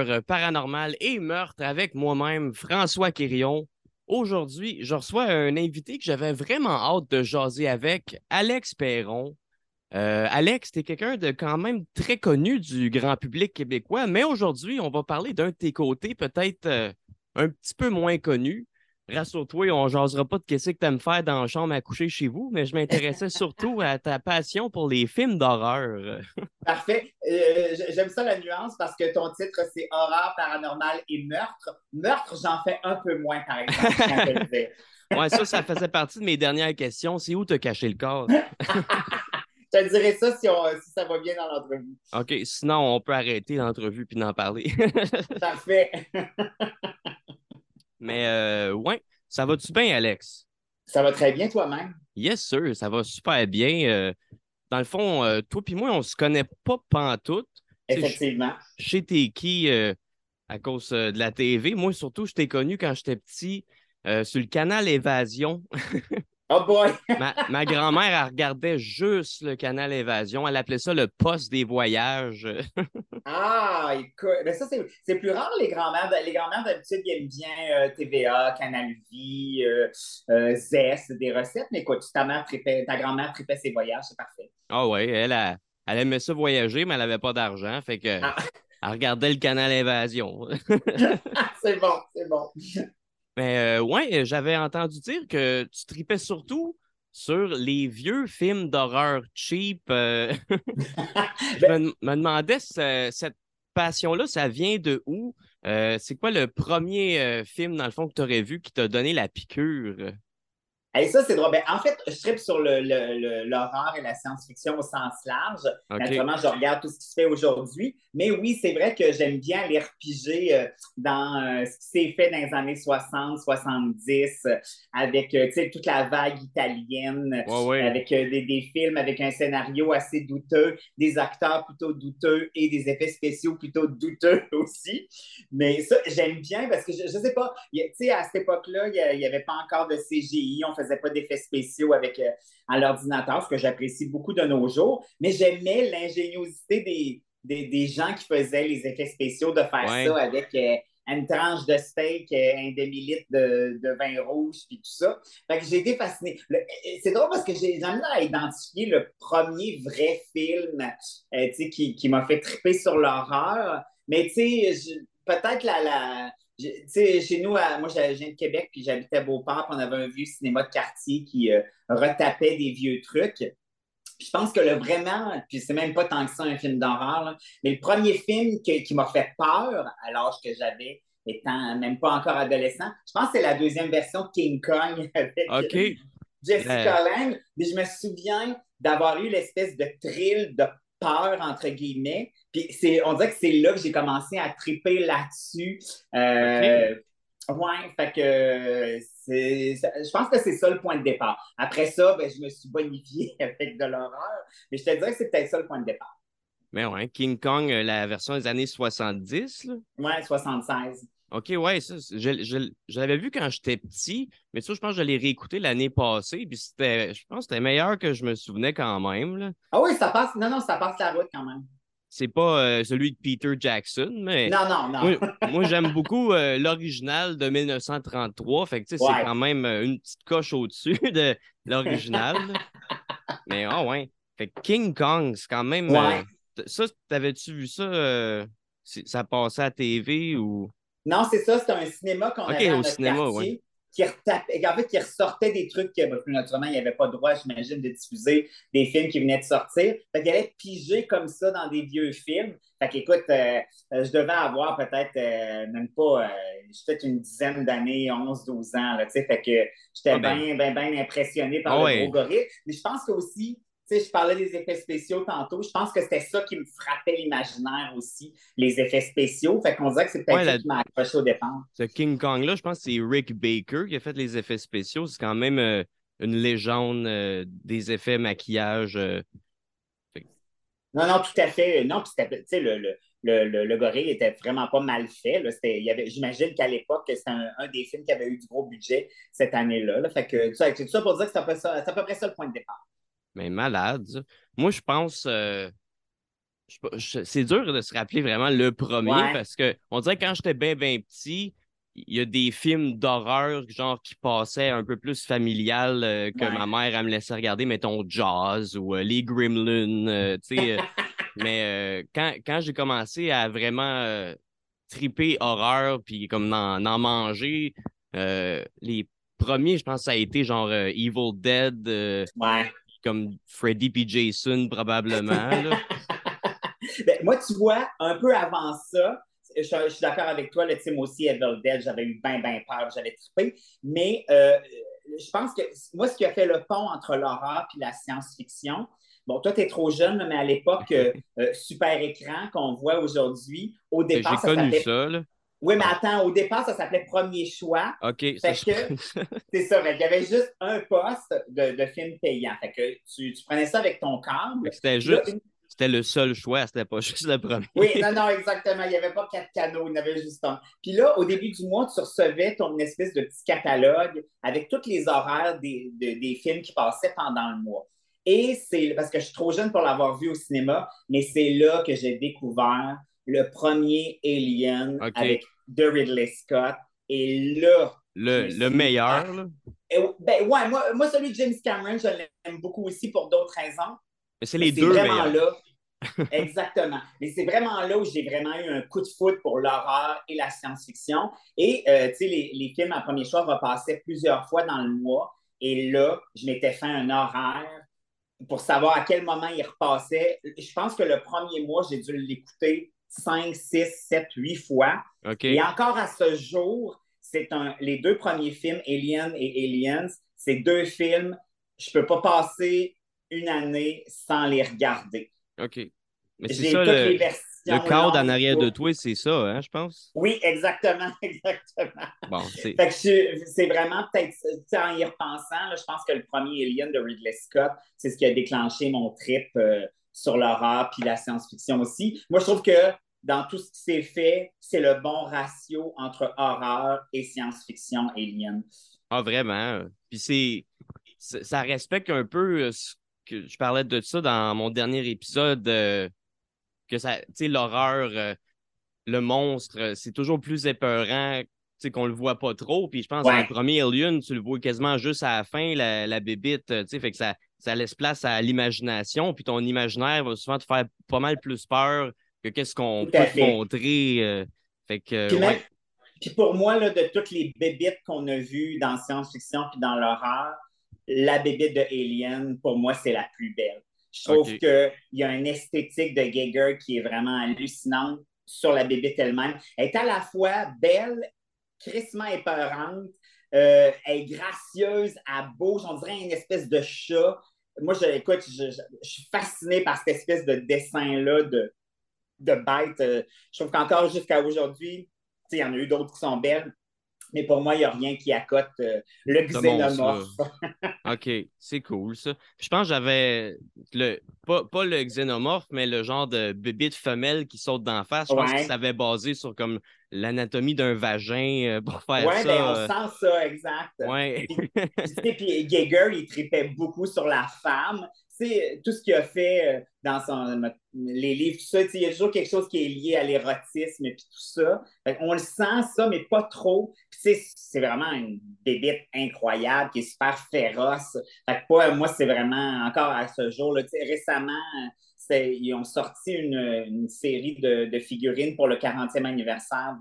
horreur, paranormal et meurtre avec moi-même, François Quirion. Aujourd'hui, je reçois un invité que j'avais vraiment hâte de jaser avec, Alex Perron. Euh, Alex, tu es quelqu'un de quand même très connu du grand public québécois, mais aujourd'hui, on va parler d'un de tes côtés, peut-être euh, un petit peu moins connu. Rassure-toi, on jasera pas de qu'est-ce que tu aimes faire dans la chambre à coucher chez vous, mais je m'intéressais surtout à ta passion pour les films d'horreur. Parfait. Euh, j'aime ça la nuance parce que ton titre, c'est Horreur, paranormal et meurtre. Meurtre, j'en fais un peu moins, par exemple. ouais, ça, ça faisait partie de mes dernières questions. C'est où te caché le corps? Je te dirais ça si, ça va bien dans l'entrevue. OK, sinon, on peut arrêter l'entrevue puis d'en parler. Parfait. Mais euh, ouais, ça va-tu bien, Alex? Ça va très bien toi-même? Yes, sir, ça va super bien. Euh, dans le fond, euh, toi et moi, on se connaît pas pantoute. Effectivement. Je sais t'es qui à cause de la TV. Moi, surtout, je t'ai connu quand j'étais petit sur le canal Évasion. Oh boy! ma, grand-mère, elle regardait juste le canal Évasion. Elle appelait ça le poste des voyages. ah, écoute, mais ça, c'est plus rare, les grand-mères. Les grand-mères, d'habitude, aiment bien euh, TVA, Canal Vie, euh, euh, Zest, des recettes. Mais écoute, ta, ta grand-mère tripait ses voyages, c'est parfait. Ah oui, elle, elle, aimait ça voyager, mais elle n'avait pas d'argent. Fait que. Ah. Elle regardait le canal Évasion. c'est bon, c'est bon. Mais euh, ouais, j'avais entendu dire que tu tripais surtout sur les vieux films d'horreur cheap. Euh, je ben me, demandais, cette passion-là, ça vient de où? Euh, c'est quoi le premier film, dans le fond, que tu aurais vu qui t'a donné la piqûre? Et ça, c'est drôle. Ben, en fait, je tripe sur l'horreur le, et la science-fiction au sens large. Naturellement, je regarde tout ce qui se fait aujourd'hui. Mais oui, c'est vrai que j'aime bien les repiger euh, dans euh, ce qui s'est fait dans les années 60, 70, euh, avec toute la vague italienne, avec des, des, films avec un scénario assez douteux, des acteurs plutôt douteux et des effets spéciaux plutôt douteux aussi. Mais ça, j'aime bien parce que je ne sais pas, à cette époque-là, il n'y avait pas encore de CGI. On faisait pas d'effets spéciaux avec euh, à l'ordinateur, ce que j'apprécie beaucoup de nos jours, mais j'aimais l'ingéniosité des, des, gens qui faisaient les effets spéciaux de faire ça avec euh, une tranche de steak, euh, un demi-litre de, de, vin rouge, puis tout ça. Fait que j'ai été fascinée. C'est drôle parce que j'ai jamais à identifier le premier vrai film qui, qui m'a fait triper sur l'horreur. Mais tu sais, peut-être la, la, sais, chez nous, moi, je viens de Québec, puis j'habitais à Beauport, puis on avait un vieux cinéma de quartier qui euh, retapait des vieux trucs. je pense que le vraiment, puis c'est même pas tant que ça un film d'horreur, mais le premier film qui m'a fait peur à l'âge que j'avais, étant même pas encore adolescent, je pense que c'est la deuxième version de King Kong avec euh, Jessica Lange. Mais je me souviens d'avoir eu l'espèce de thrill de peur, entre guillemets. Puis c'est, on dirait que c'est là que j'ai commencé à triper là-dessus. Euh, Ouais, fait que je pense que c'est ça le point de départ. Après ça, ben, je me suis bonifié avec de l'horreur, mais je te dirais que c'est peut-être ça le point de départ. Mais ouais, King Kong, euh, la version des années 70, là? Ouais, 76. OK, ouais, ça, je, l'avais vu quand j'étais petit, mais ça, je pense que je l'ai réécouté l'année passée, puis c'était, je pense que c'était meilleur que je me souvenais quand même. Là. Ah oui, ça passe, non, non, ça passe la route quand même. C'est pas euh, celui de Peter Jackson, mais. Non, non, non. moi, j'aime beaucoup euh, l'original de 1933, fait que, tu sais, c'est quand même euh, une petite coche au-dessus de l'original. mais, ah, oh, ouais. Fait que King Kong, c'est quand même. Ouais. ça, t'avais-tu vu ça? ça passait à TV ou? Non, c'est ça, c'était un cinéma qu'on avait au cinéma, quartier, qui, en fait, qui ressortait des trucs que, plus naturellement, il n'y avait pas le droit, j'imagine, de diffuser des films qui venaient de sortir. Fait qu'il allait piger comme ça dans des vieux films. Fait qu'écoute, euh, euh, je devais avoir peut-être euh, même pas, peut-être une dizaine d'années, 11, 12 ans, tu sais, fait que j'étais ah, ben. bien, bien, bien impressionné par ah, le gros gorille. Mais je pense que aussi, je parlais des effets spéciaux tantôt. Je pense que c'était ça qui me frappait l'imaginaire aussi, les effets spéciaux. Fait qu'on dirait que c'est peut-être ça qui m'a accroché au départ. Ce King Kong-là, je pense que c'est Rick Baker qui a fait les effets spéciaux. C'est quand même euh, une légende euh, des effets maquillage. Euh, non, non, tout à fait. Non, puis c'était, le, le, le, le, gorille était vraiment pas mal fait. j'imagine qu'à l'époque, c'était un, des films qui avait eu du gros budget cette année-là. Fait que, c'est tout ça pour dire que c'est à peu près ça le point de départ. Mais malade. Moi, je pense. Euh, c'est dur de se rappeler vraiment le premier parce que on dirait que quand j'étais bien, bien petit, il y a des films d'horreur, genre, qui passaient un peu plus familial euh, que ma mère, elle me laissait regarder, mettons, Jaws ou euh, les Gremlins, euh, tu sais. mais quand, quand j'ai commencé à vraiment triper horreur, puis comme en, manger, les premiers, je pense que ça a été genre Evil Dead, comme Freddy puis Jason, probablement. Ben, moi, tu vois, un peu avant ça, je, suis d'accord avec toi, le team aussi, Evil Dead, j'avais eu bien, bien peur, j'avais trippé. Mais euh, je pense que moi, ce qui a fait le pont entre l'horreur et la science-fiction, bon, toi, tu es trop jeune, mais à l'époque, euh, euh, super écran qu'on voit aujourd'hui, au départ, ça connu ça, là. Oui, mais attends, au départ, ça s'appelait Premier Choix. OK. c'est ça, il y avait juste un poste de, de film payant. Fait que tu, tu, prenais ça avec ton câble. C'était juste c'était le seul choix, c'était pas juste le premier. Oui, non, non, exactement. Il n'y avait pas quatre canaux, il y en avait juste un. Puis là, au début du mois, tu recevais ton espèce de petit catalogue avec tous les horaires des, des films qui passaient pendant le mois. Et c'est parce que je suis trop jeune pour l'avoir vu au cinéma, mais c'est là que j'ai découvert le premier Alien avec de Ridley Scott. Et là. Le, le meilleur, là. ben, ouais, moi, moi, celui de James Cameron, je l'aime beaucoup aussi pour d'autres raisons. Mais c'est les deux vraiment là. Exactement. Mais c'est vraiment là où j'ai vraiment eu un coup de foot pour l'horreur et la science-fiction. Et, euh, tu sais, les, les, films à premier choix repassaient plusieurs fois dans le mois. Et là, je m'étais fait un horaire pour savoir à quel moment il repassait. Je pense que le premier mois, j'ai dû l'écouter 5, 6, 7, 8 fois. Et encore à ce jour, c'est un, les deux premiers films, Alien et Aliens, c'est deux films, je ne peux pas passer une année sans les regarder. OK. Mais c'est ça, le, le cadre en arrière de toi, c'est ça, hein, je pense? Oui, exactement, exactement. Bon, c'est... c'est vraiment peut-être, en y repensant, je pense que le premier Alien de Ridley Scott, c'est ce qui a déclenché mon trip euh, sur l'horreur puis la science-fiction aussi. Moi, je trouve que dans tout ce qui s'est fait, c'est le bon ratio entre horreur et science-fiction Alien. Ah, vraiment. Puis c'est ça respecte un peu euh, ce je parlais de ça dans mon dernier épisode, euh, que ça, tu sais, l'horreur, euh, le monstre, c'est toujours plus épeurant, tu sais, qu'on le voit pas trop. Puis je pense que dans le premier Alien, tu le vois quasiment juste à la fin, la, la bébite, tu sais, fait que ça, ça laisse place à l'imagination. Puis ton imaginaire va souvent te faire pas mal plus peur que qu'est-ce qu'on peut te montrer. fait que, puis, pour moi, là, de toutes les bébites qu'on a vues dans science-fiction puis dans l'horreur, la bébé de Alien, pour moi, c'est la plus belle. Je trouve qu'il y a une esthétique de Geiger qui est vraiment hallucinante sur la bébé elle-même. Elle est à la fois belle, crissement épeurante, euh, elle est gracieuse, elle bouge, on dirait une espèce de chat. Moi, je, écoute, je, suis fasciné par cette espèce de dessin-là de, de bête. Euh, je trouve qu'encore jusqu'à aujourd'hui, il y en a eu d'autres qui sont belles, mais pour moi, il n'y a rien qui accote euh, le xénomorphe. OK, c'est cool ça. Je pense que j'avais le pas, pas, le xénomorphe, mais le genre de bébite femelle qui saute d'en face. Je pense que ça avait basé sur comme l'anatomie d'un vagin euh, pour faire ouais, ça. Oui, ben, on euh. sent ça, exact. Ouais. puis, puis Geiger, il tripait beaucoup sur la femme tout ce qu'il a fait euh, dans les livres, tout ça, il y a toujours quelque chose qui est lié à l'érotisme et tout ça. on le sent, ça, mais pas trop. c'est vraiment une bébite incroyable qui est super féroce. moi, c'est vraiment, encore à ce jour, là, récemment, ils ont sorti une, série de, figurines pour le 40e anniversaire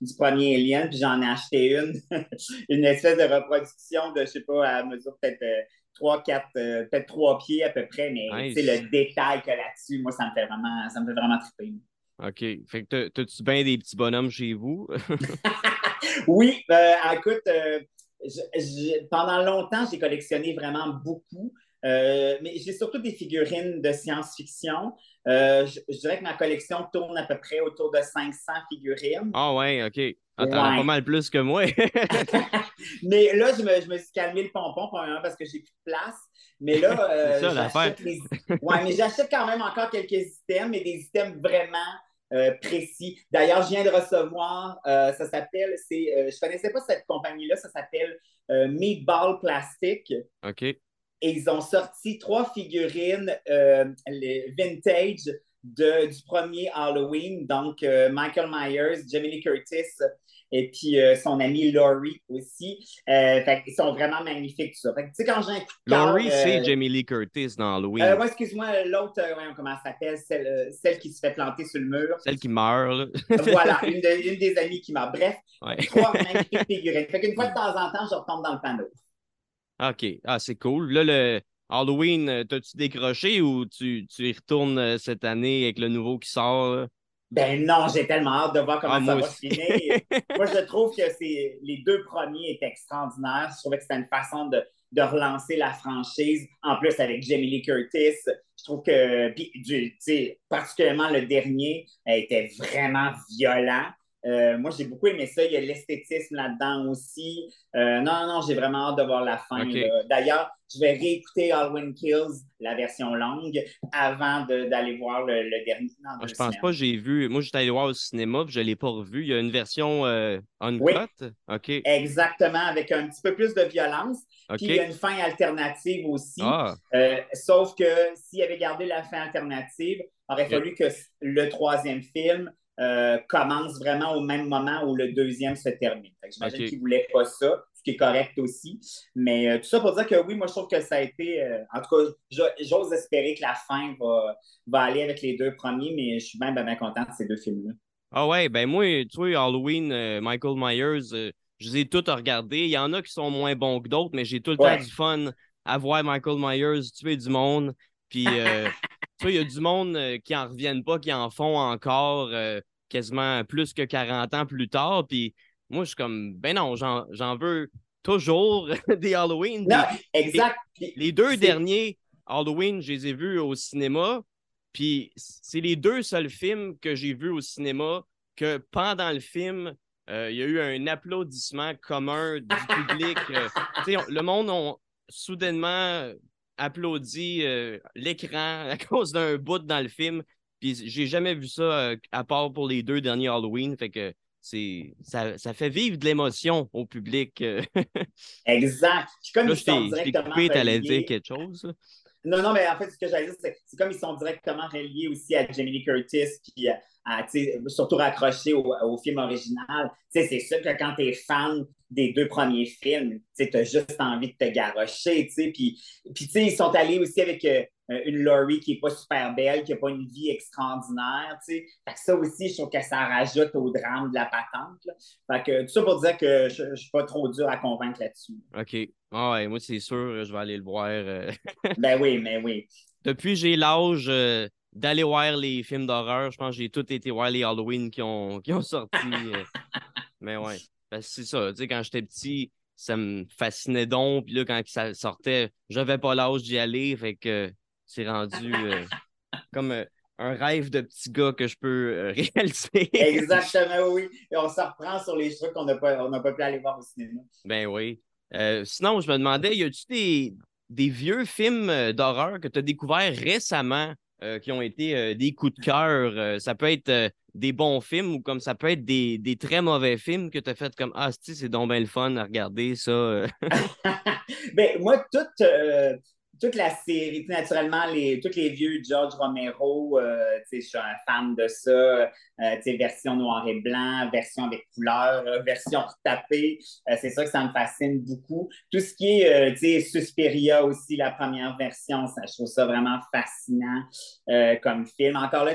du premier Alien, puis j'en ai acheté une, une espèce de reproduction de, je sais pas, à mesure peut-être euh, trois, quatre, euh, peut-être trois pieds à peu près, mais le détail que là-dessus, moi, ça me fait vraiment, ça me fait vraiment triper. OK. Fait que t'as-tu bien des petits bonhommes chez vous? oui, euh, écoute, euh, pendant longtemps, j'ai collectionné vraiment beaucoup. mais j'ai surtout des figurines de science-fiction. je, dirais que ma collection tourne à peu près autour de 500 figurines. Ah ouais, OK. Ah, t'en as pas mal plus que moi. mais là, je me, je me, suis calmé le pompon, premièrement, parce que j'ai plus de place. Mais là, euh, j'achète les... ouais, mais j'achète quand même encore quelques items, mais des items vraiment euh, précis. D'ailleurs, je viens de recevoir, euh, ça s'appelle, c'est, je connaissais pas cette compagnie-là, ça s'appelle Meatball Plastic. OK. Et ils ont sorti trois figurines vintage du premier Halloween. Donc, euh, Michael Myers, Jamie Lee Curtis et puis euh, son ami Laurie aussi. Euh, fait ils sont vraiment magnifiques, tout ça. Fait que, quand j'ai un coup de Laurie, c'est Jamie Lee Curtis dans Halloween. Euh, excuse-moi, l'autre, comment elle s'appelle? Celle, celle, qui se fait planter sur le mur. Celle qui meurt, voilà, une, une, des amies qui meurt. Bref, trois magnifiques figurines. Fait qu'une fois de temps en temps, je retombe dans le panneau. OK. Ah, c'est cool. Là, le Halloween, euh, t'as-tu décroché ou tu, tu y retournes euh, cette année avec le nouveau qui sort? Ben non, j'ai tellement hâte de voir comment ah, ça va se finir. moi, je trouve que c'est les deux premiers étaient extraordinaires. Je trouvais que c'était une façon de, de, relancer la franchise. En plus, avec Jamie Lee Curtis, je trouve que, puis, particulièrement le dernier, était vraiment violent. Euh, moi, j'ai beaucoup aimé ça. Il y a l'esthétisme là-dedans aussi. Euh, non, non, j'ai vraiment hâte de voir la fin. D'ailleurs, je vais réécouter Halloween Kills, la version longue, avant d'aller voir le, dernier. Ah, je pense pas j'ai vu. Moi, j'étais allé voir au cinéma, puis je ne l'ai pas revu. Il y a une version euh, uncut? OK. Exactement, avec un petit peu plus de violence. Puis il y a une fin alternative aussi. Ah. sauf que s'il avait gardé la fin alternative, il aurait fallu que le troisième film euh, commence vraiment au même moment où le deuxième se termine. J'imagine qu'ils ne voulaient pas ça, ce qui est correct aussi. Mais euh, tout ça pour dire que oui, moi, je trouve que ça a été. Euh, en tout cas, j'ose espérer que la fin va, va, aller avec les deux premiers, mais je suis même bien, content de ces deux films-là. Ah ouais, ben moi, tu vois, Halloween, Michael Myers, je les ai tous regardés. Il y en a qui sont moins bons que d'autres, mais j'ai tout le temps du fun à voir Michael Myers tuer du monde. Puis, tu vois, il y a du monde qui en reviennent pas, qui en font encore quasiment plus que 40 ans plus tard. Puis moi, je suis comme, ben non, j'en veux toujours des Halloween. Non, exact. Les, deux derniers Halloween, je les ai vus au cinéma. Puis c'est les deux seuls films que j'ai vus au cinéma que pendant le film, euh, il y a eu un applaudissement commun du public. Euh, le monde a soudainement applaudi euh, l'écran à cause d'un bout dans le film. Puis j'ai jamais vu ça euh, à part pour les deux derniers Halloween. Fait que c'est ça, ça fait vivre de l'émotion au public. Euh. exact. Comme Là, je t'ai coupé, t'allais dire quelque chose. Non, non, mais en fait, ce que j'allais dire, c'est comme ils sont directement reliés aussi à Jamie Curtis, puis à, surtout raccrochés au, au, film original. C'est sûr que quand tu es fan des deux premiers films, tu as juste envie de te garrocher. Puis, puis ils sont allés aussi avec euh, une Laurie qui n'est pas super belle, qui n'a pas une vie extraordinaire. Fait que ça aussi, je trouve que ça rajoute au drame de la patente. Fait que tout ça pour dire que je ne suis pas trop dur à convaincre là-dessus. OK. Ah ouais, moi, c'est sûr, je vais aller le voir. Euh. ben oui, mais oui. Depuis j'ai l'âge euh, d'aller voir les films d'horreur, je pense que j'ai tout été voir les Halloween qui ont, qui ont sorti. mais ouais. c'est ça, tu sais, quand j'étais petit, ça me fascinait donc. Puis là, quand ça sortait, j'avais pas l'âge d'y aller. Fait que c'est rendu euh, comme euh, un rêve de petit gars que je peux euh, réaliser. Exactement, oui. Et on se reprend sur les trucs qu'on n'a pas, pas pu aller voir au cinéma. Ben oui. sinon, je me demandais, y a-tu des, des vieux films d'horreur que tu as découverts récemment? Qui ont été des coups de cœur? ça peut être des bons films ou comme ça peut être des, des très mauvais films que tu as fait comme Ah, c'est donc bien le fun à regarder ça. ben, moi, tout toute la série, naturellement, les, tous les vieux George Romero, euh, je suis un fan de ça. Euh, version noir et blanc, version avec couleur, euh, version retapée. c'est ça que ça me fascine beaucoup. Tout ce qui est Suspiria aussi, la première version, ça, je trouve ça vraiment fascinant comme film. Encore là,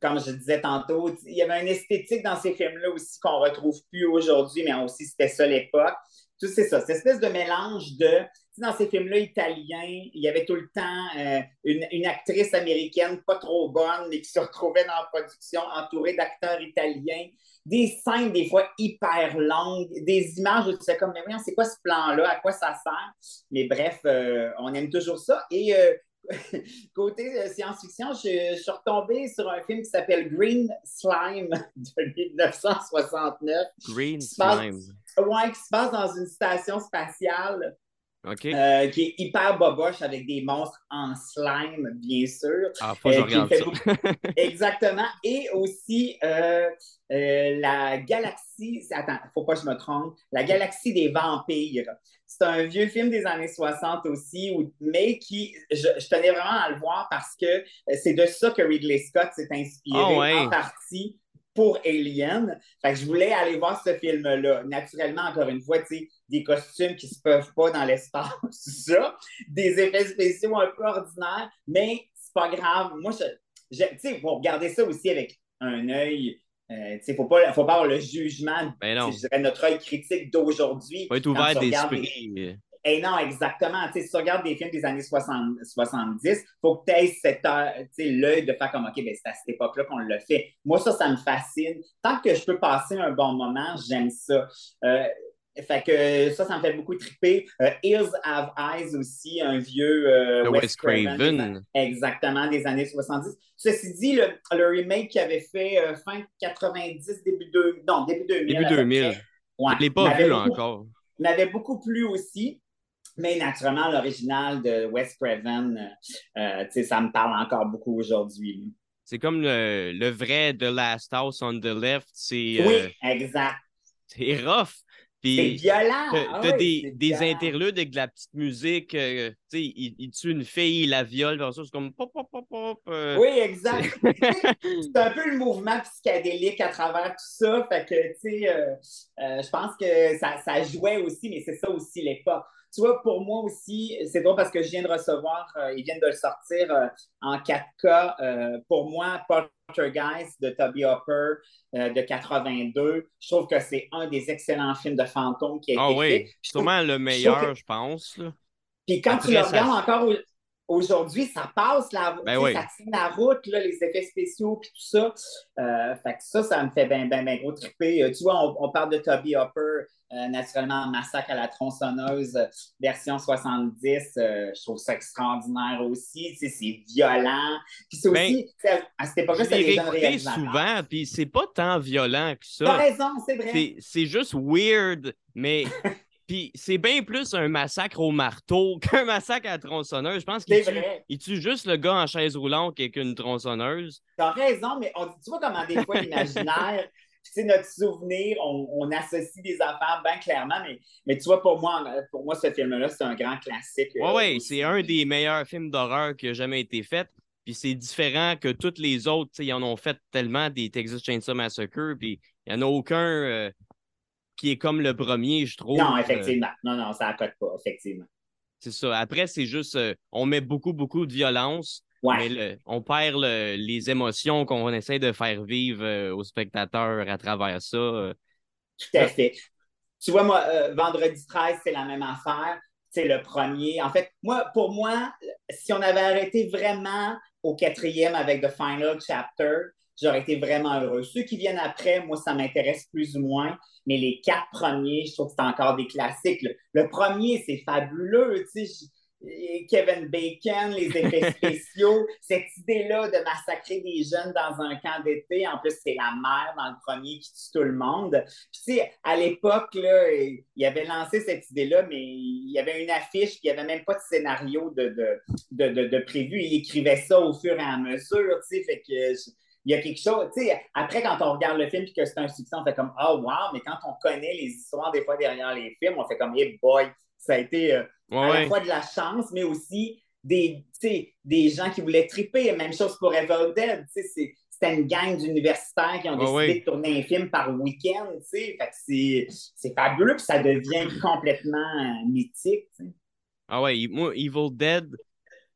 comme je disais tantôt, il y avait une esthétique dans ces films-là aussi qu'on retrouve plus aujourd'hui, mais aussi c'était ça l'époque. Tout c'est ça, cette espèce de mélange de dans ces films-là italiens, il y avait tout le temps euh, une, actrice américaine pas trop bonne, mais qui se retrouvait dans la production entourée d'acteurs italiens. Des scènes, des fois, hyper longues, des images où tu sais comme, mais voyons, c'est quoi ce plan-là? À quoi ça sert? Mais bref, euh, on aime toujours ça. Et euh, côté science-fiction, je, suis retombée sur un film qui s'appelle Green Slime de 1969. Green Slime. Oui, qui se passe dans une station spatiale Euh, qui est hyper boboche avec des monstres en slime, bien sûr. Ah, faut que je euh, regarde ça. Exactement. Et aussi euh, la galaxie, attends, faut pas que je me trompe, la galaxie des vampires. C'est un vieux film des années 60 aussi, mais qui, je, tenais vraiment à le voir parce que c'est de ça que Ridley Scott s'est inspiré ah en partie pour Alien. Fait que je voulais aller voir ce film-là. Naturellement, encore une fois, des costumes qui se peuvent pas dans l'espace, ça, des effets spéciaux un peu ordinaires, mais c'est pas grave. Moi, je, tu sais, faut regarder ça aussi avec un œil. Euh, il ne faut pas, faut pas avoir le jugement, ben je dirais, notre œil critique d'aujourd'hui. faut être ouvert d'esprit. Et non, exactement. si tu regardes des films des années 60, 70, il faut que tu aies l'œil de faire comme OK, ben, c'est à cette époque-là qu'on le fait. Moi, ça, ça me fascine. Tant que je peux passer un bon moment, j'aime ça. Euh, fait que ça, ça me fait beaucoup triper. Euh, Hills Have Eyes aussi, un vieux euh, Wes Craven. exactement, des années 70. Ceci dit, le, remake qui avait fait fin 90, début, de, non, début 2000. Début 2000. Ouais, je ne l'ai pas vu encore. M'avait beaucoup plu aussi. Mais naturellement, l'original de Wes Craven, euh, ça me parle encore beaucoup aujourd'hui. C'est comme le, vrai The Last House on the Left. oui, euh, exact. C'est rough. C'est violent. Tu as, ah des, des interludes avec de la petite musique. Euh, tu sais, il, tue une fille, il la viole, c'est comme pop, pop, pop, pop. Oui, exact. c'est un peu le mouvement psychédélique à travers tout ça. Fait que, tu sais, je pense que ça, ça jouait aussi, mais c'est ça aussi l'époque. Tu vois, pour moi aussi, c'est drôle parce que je viens de recevoir, euh, ils viennent de le sortir euh, en 4K. Euh, pour moi, Poltergeist de Toby Hopper de 82, je trouve que c'est un des excellents films de fantômes qui a ah été oui, fait. sûrement le meilleur, je, pense. Puis quand tu le regardes encore aujourd'hui, ça passe la, ben ça tient la route, là, les effets spéciaux puis tout ça. fait que ça, ça me fait bien ben, ben gros triper. tu vois, on, on, parle de Toby Hopper. Euh, naturellement, Massacre à la tronçonneuse, version 70, euh, je trouve ça extraordinaire aussi. c'est violent. Puis c'est ben, aussi, à cette époque-là, des jeunes souvent, puis c'est pas tant violent que ça. T'as raison, c'est vrai. C'est juste weird, mais... Puis c'est bien plus un massacre au marteau qu'un massacre à la tronçonneuse. Je pense qu'il tue, tue, juste le gars en chaise roulante avec une tronçonneuse. T'as raison, mais on, tu vois comment des fois l'imaginaire c'est notre souvenir, on, associe des affaires bien clairement, mais, mais tu vois, pour moi, pour moi ce film-là, c'est un grand classique. Oui, euh, oui, c'est un des meilleurs films d'horreur qui a jamais été fait. Puis c'est différent que tous les autres. Ils en ont fait tellement des Texas Chainsaw Massacre, puis il n'y en a aucun euh, qui est comme le premier, je trouve. Non, effectivement. Non, non, ça n'accote pas, effectivement. C'est ça. Après, c'est juste, euh, on met beaucoup, beaucoup de violence. Mais on perd les émotions qu'on essaie de faire vivre euh, aux spectateurs à travers ça. Euh. Tout à fait. Tu vois, moi, euh, vendredi 13, c'est la même affaire. C'est le premier. En fait, moi, pour moi, si on avait arrêté vraiment au quatrième avec The Final Chapter, j'aurais été vraiment heureux. Ceux qui viennent après, moi, ça m'intéresse plus ou moins. Mais les quatre premiers, je trouve que c'est encore des classiques. Le, le premier, c'est fabuleux. Tu sais, Kevin Bacon, les effets spéciaux, cette idée-là de massacrer des jeunes dans un camp d'été, en plus, c'est la mère dans le premier qui tue tout le monde. Puis, tu sais, à l'époque, il avait lancé cette idée-là, mais il y avait une affiche, puis il n'y avait même pas de scénario de, de, prévu. Il écrivait ça au fur et à mesure, tu sais, fait que il y a quelque chose, tu sais, après, quand on regarde le film et que c'est un succès, on fait comme, oh wow, mais quand on connaît les histoires des fois derrière les films, on fait comme, hey boy, ça a été euh, à la fois de la chance, mais aussi des, des gens qui voulaient triper. Même chose pour Evil Dead. C'était une gang d'universitaires qui ont décidé de tourner un film par week-end. C'est fabuleux, puis ça devient complètement euh, mythique. Ah ouais, moi, Evil Dead.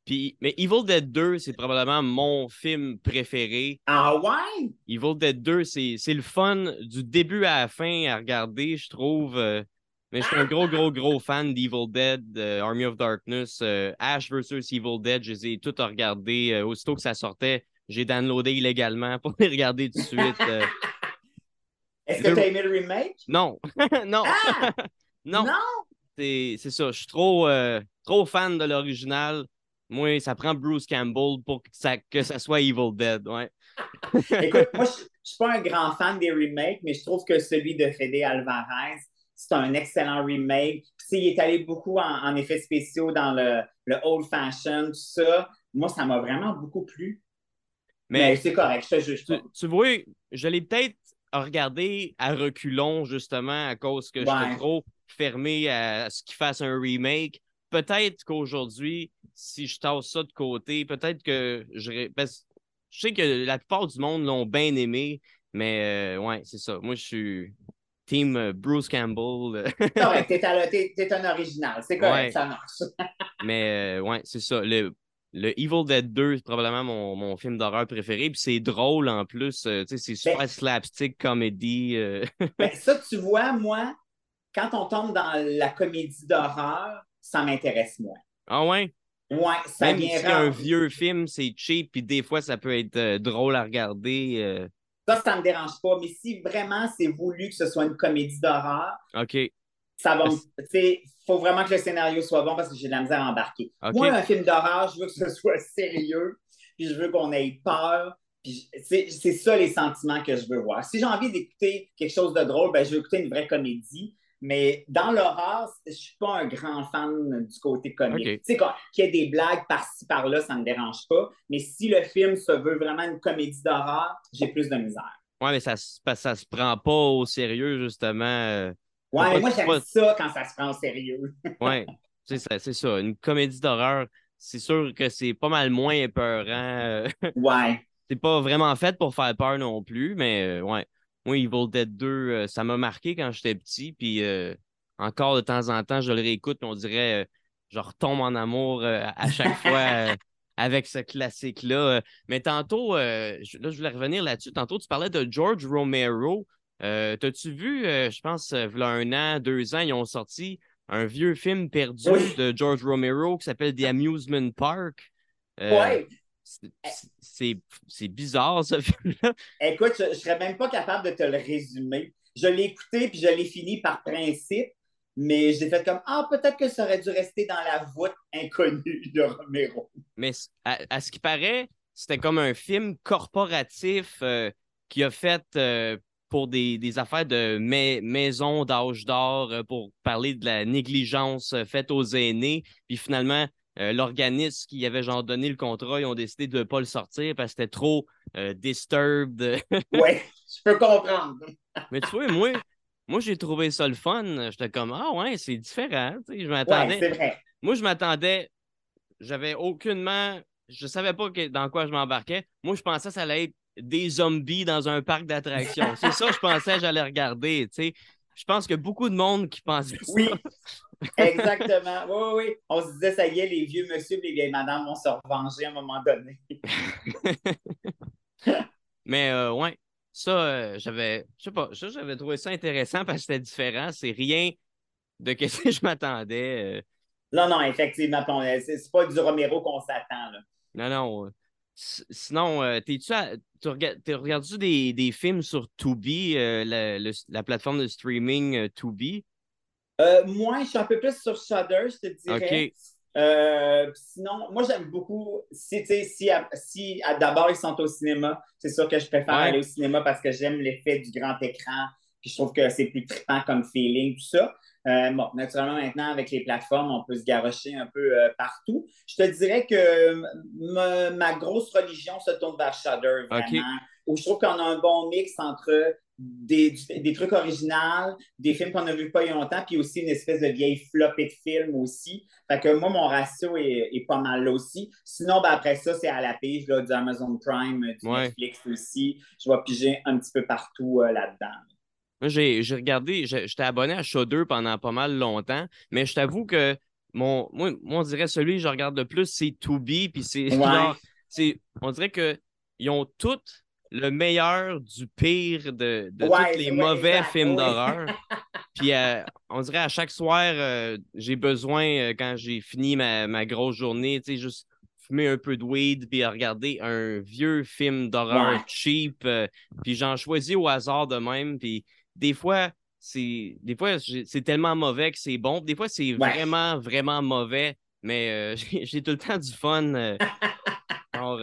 Puis, mais Evil Dead 2, c'est probablement mon film préféré. Ah ouais? Evil Dead 2, c'est le fun du début à la fin à regarder, je trouve. Euh, mais je suis un gros, gros, gros fan d'Evil Dead, Army of Darkness, euh, Ash vs. Evil Dead. Je les ai tous regardés. Euh, aussitôt que ça sortait, j'ai downloadé illégalement pour les regarder tout de suite. Euh. Est-ce que tu as aimé le remake? Non. non. Ah! non. Non? C'est ça. Je suis trop, trop fan de l'original. Moi, ça prend Bruce Campbell pour que ça, que ça soit Evil Dead. Ouais. Écoute, moi, je ne suis pas un grand fan des remakes, mais je trouve que celui de Fede Alvarez, c'est un excellent remake. Puis, il est allé beaucoup en, effets spéciaux dans le, le old fashion, tout ça. Moi, ça m'a vraiment beaucoup plu. Mais, c'est correct, je te juge Tu, tu vois, je l'ai peut-être regardé à reculons, justement, à cause que je suis trop fermé à ce qu'il fasse un remake. Peut-être qu'aujourd'hui, si je tasse ça de côté, peut-être que je. je sais que la plupart du monde l'ont bien aimé, mais euh, ouais, c'est ça. Moi, je suis team euh, Bruce Campbell. correct, t'es, un original. C'est correct, ça marche. mais euh, ouais, c'est ça. Le, le Evil Dead 2, c'est probablement mon, film d'horreur préféré. Puis c'est drôle en plus. c'est ben super slapstick comédie. ben, ça, tu vois, moi, quand on tombe dans la comédie d'horreur, ça m'intéresse moins. Ah ouais? Ouais, ça Même vient si un vieux film, c'est cheap, puis des fois, ça peut être euh, drôle à regarder. Euh. Ça, ça me dérange pas. Mais si vraiment c'est voulu que ce soit une comédie d'horreur, OK. Ça va Il faut vraiment que le scénario soit bon parce que j'ai de la misère à embarquer. Moi, un film d'horreur, je veux que ce soit sérieux, puis je veux qu'on ait peur. C'est ça les sentiments que je veux voir. Si j'ai envie d'écouter quelque chose de drôle, ben, je veux écouter une vraie comédie. Mais dans l'horreur, je ne suis pas un grand fan du côté comique. Tu sais, qu'il y ait des blagues par-ci, par-là, ça ne me dérange pas. Mais si le film se veut vraiment une comédie d'horreur, j'ai plus de misère. Oui, mais ça ne se prend pas au sérieux, justement. Euh, ouais, moi, j'aime ça quand ça se prend au sérieux. oui, c'est ça, Une comédie d'horreur, c'est sûr que c'est pas mal moins épeurant. Euh. ouais. c'est pas vraiment fait pour faire peur non plus, mais euh, ouais moi, Evil Dead 2, euh, ça m'a marqué quand j'étais petit. Puis euh, encore de temps en temps, je le réécoute, on dirait, euh, je retombe en amour à chaque fois avec ce classique-là. Mais tantôt, là, je voulais revenir là-dessus. Tantôt, tu parlais de George Romero. T'as-tu vu, je pense, il y a un an, deux ans, ils ont sorti un vieux film perdu de George Romero qui s'appelle The Amusement Park? oui. C'est bizarre, ce film-là. Écoute, je ne serais même pas capable de te le résumer. Je l'ai écouté puis je l'ai fini par principe, mais j'ai fait comme Ah, peut-être que ça aurait dû rester dans la voûte inconnue de Romero. Mais à, ce qui paraît, c'était comme un film corporatif euh, qui a fait euh, pour des, affaires de maison d'âge d'or, euh, pour parler de la négligence faite aux aînés. Puis finalement, euh, l'organisme qui avait genre donné le contrat, ils ont décidé de ne pas le sortir parce que c'était trop euh, disturbed. oui, je peux comprendre. Mais tu vois, moi, moi j'ai trouvé ça le fun. J'étais comme Ah ouais, c'est différent. je m'attendais. vrai. Moi, je m'attendais. J'avais aucunement. Je savais pas dans quoi je m'embarquais. Moi, je pensais que ça allait être des zombies dans un parc d'attractions. c'est ça, je pensais que j'allais regarder. Je pense que beaucoup de monde qui pense Oui. Exactement. Oui, oui, On se disait, ça y est, les vieux monsieur les vieilles madames vont se revenger à un moment donné. Mais euh, ouais, ça, euh, j'avais, je sais pas, j'avais trouvé ça intéressant parce que c'était différent. C'est rien de ce que je m'attendais. Euh. Non, non, effectivement, c'est pas du Romero qu'on s'attend. Non, non. Sinon, tu regardes-tu des, des, films sur Tubi, la, la, plateforme de streaming Tubi? Euh, moi, je suis un peu plus sur Shudder, je te dirais. Euh, sinon, moi, j'aime beaucoup. Si, si, si d'abord ils sont au cinéma, c'est sûr que je préfère aller au cinéma parce que j'aime l'effet du grand écran. Puis je trouve que c'est plus trippant comme feeling, tout ça. Euh, bon, naturellement, maintenant, avec les plateformes, on peut se garrocher un peu partout. Je te dirais que ma, grosse religion se tourne vers Shudder, vraiment. Où je trouve qu'on a un bon mix entre des, des, trucs originaux, des films qu'on n'a vu pas il y a longtemps, puis aussi une espèce de vieille flopée de films aussi. Fait que moi, mon ratio est, est pas mal là aussi. Sinon, ben, après ça, c'est à la pige là, du Amazon Prime, du Netflix aussi. Je vais piger un petit peu partout euh, là-dedans. Moi, j'ai regardé, j'étais abonné à Shudder pendant pas mal longtemps, mais je t'avoue que mon, moi, on dirait celui que je regarde le plus, c'est Tubi, puis c'est on dirait qu'ils ont toutes le meilleur du pire de, tous les mauvais films d'horreur. Puis euh, on dirait à chaque soir, euh, j'ai besoin, euh, quand j'ai fini ma, grosse journée, tu sais, juste fumer un peu de weed puis regarder un vieux film d'horreur cheap. puis j'en choisis au hasard de même. Puis des fois, c'est des fois c'est tellement mauvais que c'est bon. Des fois, c'est vraiment, vraiment mauvais. Mais j'ai tout le temps du fun. Alors,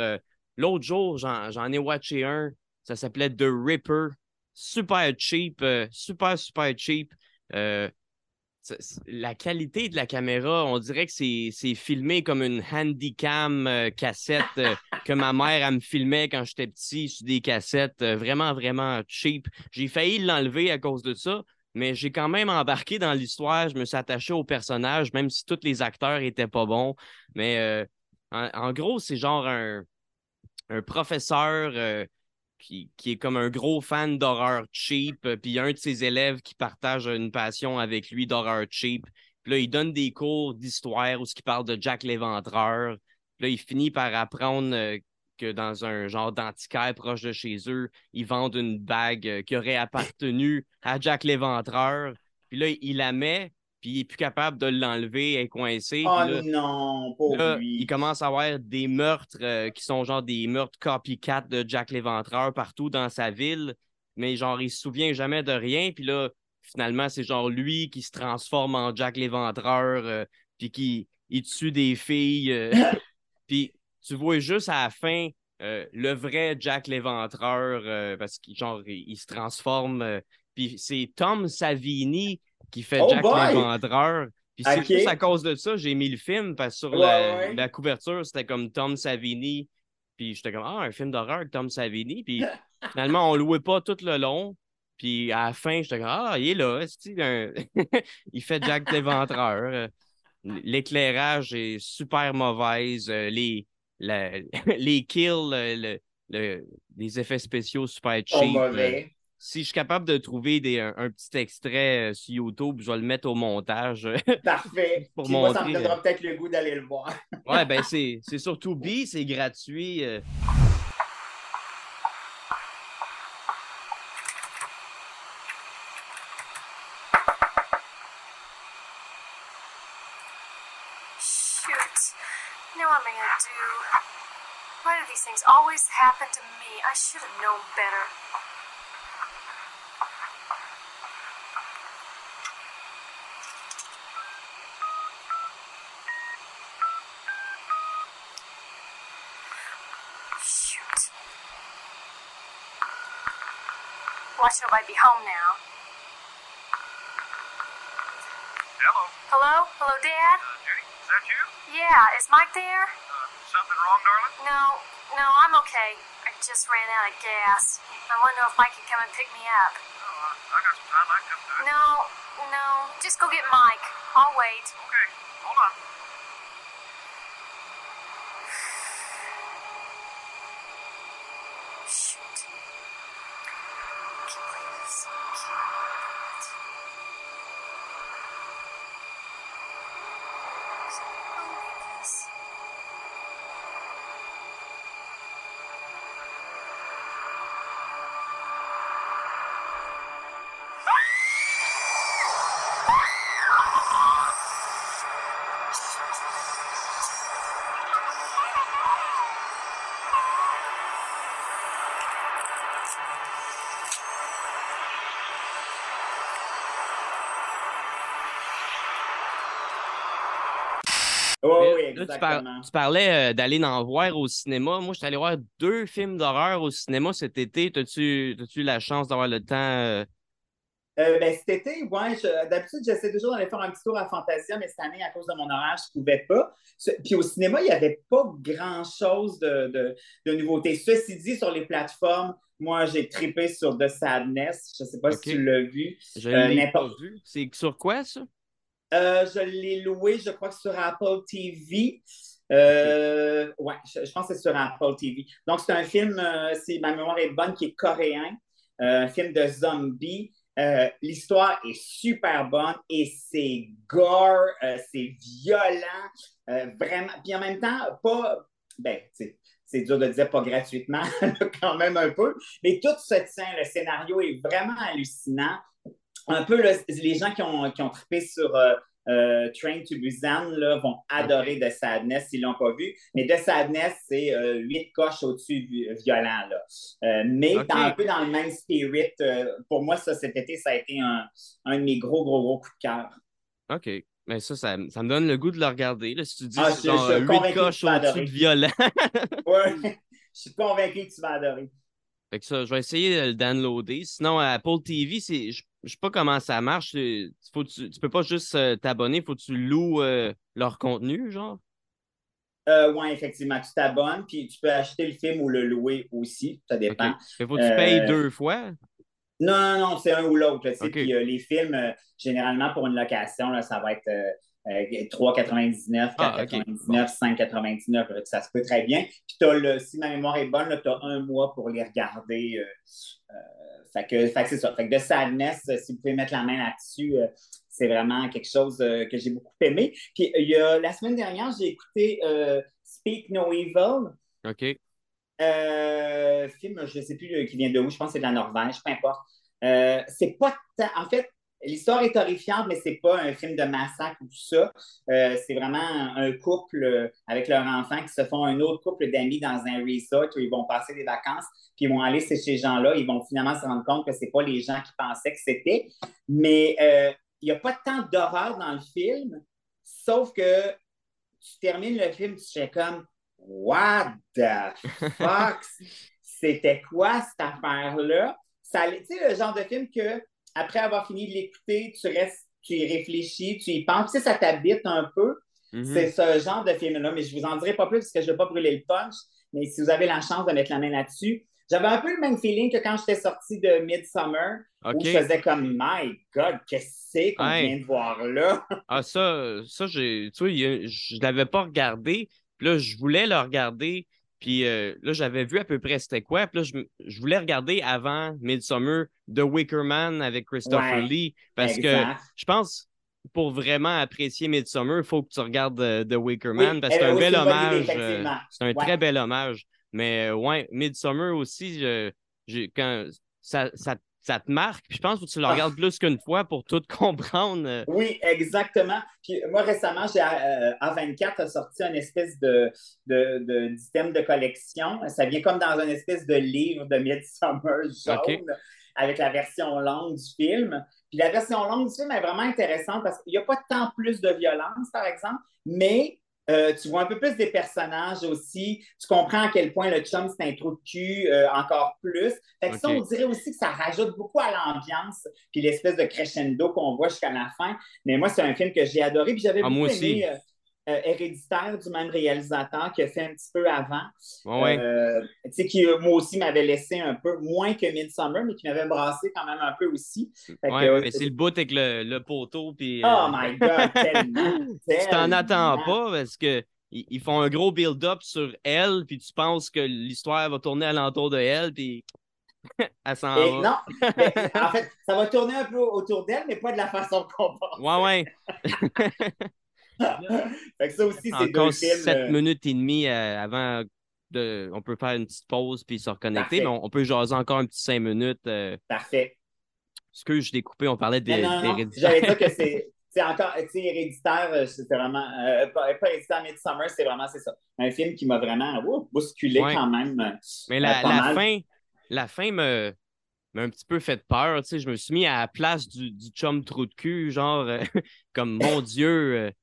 L'autre jour, j'en ai watché un. Ça s'appelait The Ripper. Super cheap, euh, super, super cheap. la qualité de la caméra, on dirait que c'est filmé comme une handycam euh, cassette euh, que ma mère me filmait quand j'étais petit sur des cassettes euh, vraiment, vraiment cheap. J'ai failli l'enlever à cause de ça, mais j'ai quand même embarqué dans l'histoire. Je me suis attaché au personnage, même si tous les acteurs étaient pas bons. Mais en, gros, c'est genre un, un professeur qui, est comme un gros fan d'horreur cheap, euh, puis un de ses élèves qui partage une passion avec lui d'horreur cheap. Puis là, il donne des cours d'histoire où ce qui parle de Jack l'Éventreur. Puis là, il finit par apprendre euh, que dans un genre d'antiquaire proche de chez eux, ils vendent une bague euh, qui aurait appartenu à Jack l'Éventreur. Puis là, il la met, puis il est plus capable de l'enlever, elle est coincée. Oh non, pauvre lui. Il commence à avoir des meurtres euh, qui sont genre des meurtres copycat de Jack l'Éventreur partout dans sa ville, mais genre il se souvient jamais de rien, puis là, finalement, c'est genre lui qui se transforme en Jack l'Éventreur, euh, puis qui il tue des filles. Euh, puis tu vois juste à la fin le vrai Jack l'Éventreur, parce qu'il genre il se transforme. puis c'est Tom Savini qui fait oh Jack l'Éventreur. Puis c'est juste à cause de ça, j'ai mis le film parce que sur la, couverture, c'était comme Tom Savini. Puis j'étais comme, ah, un film d'horreur avec Tom Savini. Puis finalement, on louait pas tout le long. Puis à la fin, j'étais comme, ah, il est là. il fait Jack l'Éventreur. L'éclairage est super mauvaise. Les, les kills, les effets spéciaux super oh, cheap si je suis capable de trouver des, un, petit extrait euh, sur YouTube, je vais le mettre au montage. Euh, Parfait. pour montrer... moi, ça me donnera euh, peut-être le goût d'aller le voir. ouais, ben c'est surtout B, c'est gratuit. Shoot. Now what am I gonna do? Why do these things always happen to me? I should have known better. Watch nobody be home now. Hello? Hello? Hello, Dad? Uh, Jenny, is that you? Yeah, is Mike there? Uh, something wrong, darling? No, no, I'm okay. I just ran out of gas. I want to know if Mike can come and pick me up. Oh, uh, I got some time. I can come do it. No, no, just go get Mike. I'll wait. Okay, hold on. Tu, parlais euh, d'aller en voir au cinéma. Moi, je suis allé voir deux films d'horreur au cinéma cet été. As-tu as la chance d'avoir le temps? Euh? Euh, ben, cet été, ouais, d'habitude, j'essaie toujours d'aller faire un petit tour à Fantasia, mais cette année, à cause de mon horaire, je ne pouvais pas. Puis au cinéma, il n'y avait pas grand-chose de, de, nouveautés. Ceci dit, sur les plateformes, moi, j'ai trippé sur The Sadness. Je ne sais pas si tu l'as vu. Je l'ai pas vu. C'est sur quoi, ça? Euh, je l'ai loué, je crois, sur Apple TV. Euh, ouais, je, pense que c'est sur Apple TV. Donc, c'est un film, euh, si ma mémoire est bonne, qui est coréen, un film de zombies. L'histoire est super bonne et c'est gore, c'est violent, vraiment. Puis en même temps, pas. Ben, c'est dur de dire pas gratuitement, quand même un peu, mais tout se tient. Le scénario est vraiment hallucinant un peu les gens qui ont, qui ont trippé sur euh, euh, Train to Busan là, vont adorer The Sadness s'ils ne l'ont pas vu. Mais The Sadness, c'est euh, huit coches au-dessus violent. Là. mais un peu dans le même spirit. pour moi, ça, cet été, ça a été un, un de mes gros, gros, gros coups de cœur. OK. Mais ça, ça, ça, me donne le goût de le regarder. Là, si tu dis ah, huit coches au-dessus de violent. oui, je suis convaincu que tu vas adorer. Fait que ça, je vais essayer de le downloader. Sinon, Apple TV, c'est je sais pas comment ça marche. Tu, faut, tu, peux pas juste euh, t'abonner, faut que tu loues euh, leur contenu, genre? Euh, oui, effectivement, tu t'abonnes, puis tu peux acheter le film ou le louer aussi, ça dépend. Il faut que tu payes deux fois? Non, non, non, c'est un ou l'autre. Puis les films, généralement, pour une location, là, ça va être 3,99, 4,99, 5,99. Ça se peut très bien. Puis le, si ma mémoire est bonne, tu as un mois pour les regarder. Fait que, c'est ça. Fait que de Sadness, euh, si vous pouvez mettre la main là-dessus, euh, c'est vraiment quelque chose euh, que j'ai beaucoup aimé. Puis il y a, la semaine dernière, j'ai écouté Speak No Evil. OK. film, je ne sais plus qui vient de où, je pense que c'est de la Norvège, peu importe. c'est pas En fait, L'histoire est horrifiante, mais c'est pas un film de massacre ou tout ça. Euh, c'est vraiment un, couple euh, avec leur enfant qui se font un autre couple d'amis dans un resort où ils vont passer des vacances, puis ils vont aller chez ces gens-là. Ils vont finalement se rendre compte que c'est pas les gens qui pensaient que c'était. Mais euh, il n'y a pas tant d'horreur dans le film, sauf que tu termines le film, tu fais comme What the fuck? C'était quoi cette affaire-là? Tu sais, le genre de film que après avoir fini de l'écouter, tu restes, tu y réfléchis, tu y penses. Tu sais, ça t'habite un peu. Mhm. C'est ce genre de film-là, mais je vous en dirai pas plus parce que je ne vais pas brûler le punch. Mais si vous avez la chance de mettre la main là-dessus, j'avais un peu le même feeling que quand j'étais sorti de Midsummer, où je faisais comme My God, qu'est-ce que qu'on vient de voir là? ah, ça, ça tu vois, je ne l'avais pas regardé. Puis là, je voulais le regarder. Puis euh, là, j'avais vu à peu près c'était quoi. Puis là, je, voulais regarder avant Midsummer The Wicker Man avec Christopher Lee. Parce que je pense, pour vraiment apprécier Midsummer, il faut que tu regardes euh, The Wicker Man parce que c'est un bel hommage. Euh, c'est un très bel hommage. Mais ouais, Midsummer aussi, quand ça, ça ça te marque. Puis je pense que tu le regardes ah. plus qu'une fois pour tout comprendre. Euh. Oui, exactement. Puis moi, récemment, j'ai euh, A24 a sorti une espèce de, de, d'itème de, collection. Ça vient comme dans une espèce de livre de Midsummer jaune avec la version longue du film. Puis la version longue du film est vraiment intéressante parce qu'il n'y a pas tant plus de violence, par exemple, mais euh, tu vois un peu plus des personnages aussi. Tu comprends à quel point le chum, c'est un trou de cul euh, encore plus. Fait que ça, on dirait aussi que ça rajoute beaucoup à l'ambiance, puis l'espèce de crescendo qu'on voit jusqu'à la fin. Mais moi, c'est un film que j'ai adoré, puis j'avais ah, beaucoup aimé... Euh, euh, héréditaire du même réalisateur qui a fait un petit peu avant. Euh, tu sais, qui moi aussi m'avait laissé un peu, moins que Midsummer, mais qui m'avait brassé quand même un peu aussi. Ouais, mais c'est le bout avec le, poteau. Puis, euh, Oh my God, tellement! tu t'en attends pas parce que ils font un gros build-up sur elle, puis tu penses que l'histoire va tourner alentour de elle, puis elle s'en va. Non, en fait, ça va tourner un peu autour d'elle, mais pas de la façon qu'on pense. Ouais, ouais. fait que ça aussi, c'est deux films. 7 euh, minutes et demie euh, avant de. On peut faire une petite pause puis se reconnecter, mais on, peut jaser encore un petit 5 minutes. Euh... Parfait. Ce que je l'ai coupé, on parlait des. J'allais dire que c'est. C'est encore, tu sais, héréditaire, euh, c'était vraiment, pas, pas héréditaire, Midsummer, c'est vraiment, c'est ça. Un film qui m'a vraiment bousculé quand même. Mais la, la fin, la fin me, m'a un petit peu fait peur. Tu sais, je me suis mis à la place du, du chum trou de cul, genre, comme mon Dieu,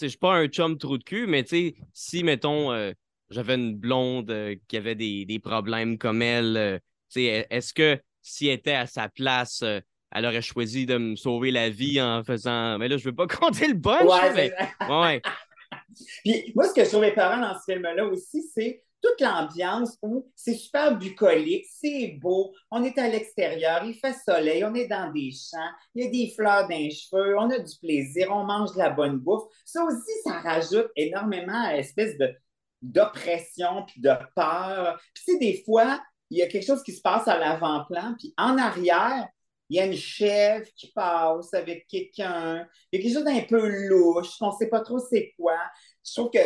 je suis pas un chum trou de cul, mais si, mettons, euh, j'avais une blonde euh, qui avait des, problèmes comme elle, euh, est-ce que si elle était à sa place, elle aurait choisi de me sauver la vie en faisant. Mais là, je veux pas compter le bon. Ouais, ouais. Puis moi, ce que je trouve parents dans ce film-là aussi, c'est toute l'ambiance où c'est super bucolique, c'est beau, on est à l'extérieur, il fait soleil, on est dans des champs, il y a des fleurs dans les cheveux, on a du plaisir, on mange de la bonne bouffe. Ça aussi, ça rajoute énormément à l'espèce de d'oppression puis de peur. Puis des fois, il y a quelque chose qui se passe à l'avant-plan, puis en arrière, il y a une chef qui passe avec quelqu'un. Il y a quelque chose d'un peu louche, on ne sait pas trop c'est quoi je trouve que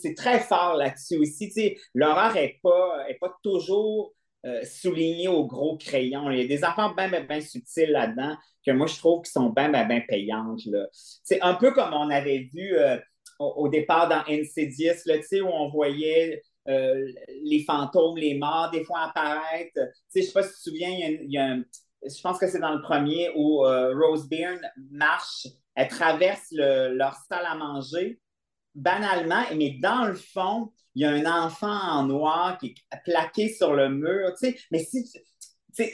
c'est très fort là-dessus aussi. L'horreur n'est pas, est pas toujours euh, soulignée au gros crayon. Il y a des affaires bien, bien, subtiles là-dedans que moi, je trouve qui sont bien, bien, payantes. C'est un peu comme on avait vu euh, au, départ dans Insidious, là, où on voyait euh, les fantômes, les morts, des fois apparaître. Je ne sais pas si tu te souviens, il y a, je pense que c'est dans le premier où Rose Byrne marche, elle traverse leur salle à manger, banalement, mais dans le fond, il y a un enfant en noir qui est plaqué sur le mur, tu sais. Mais si tu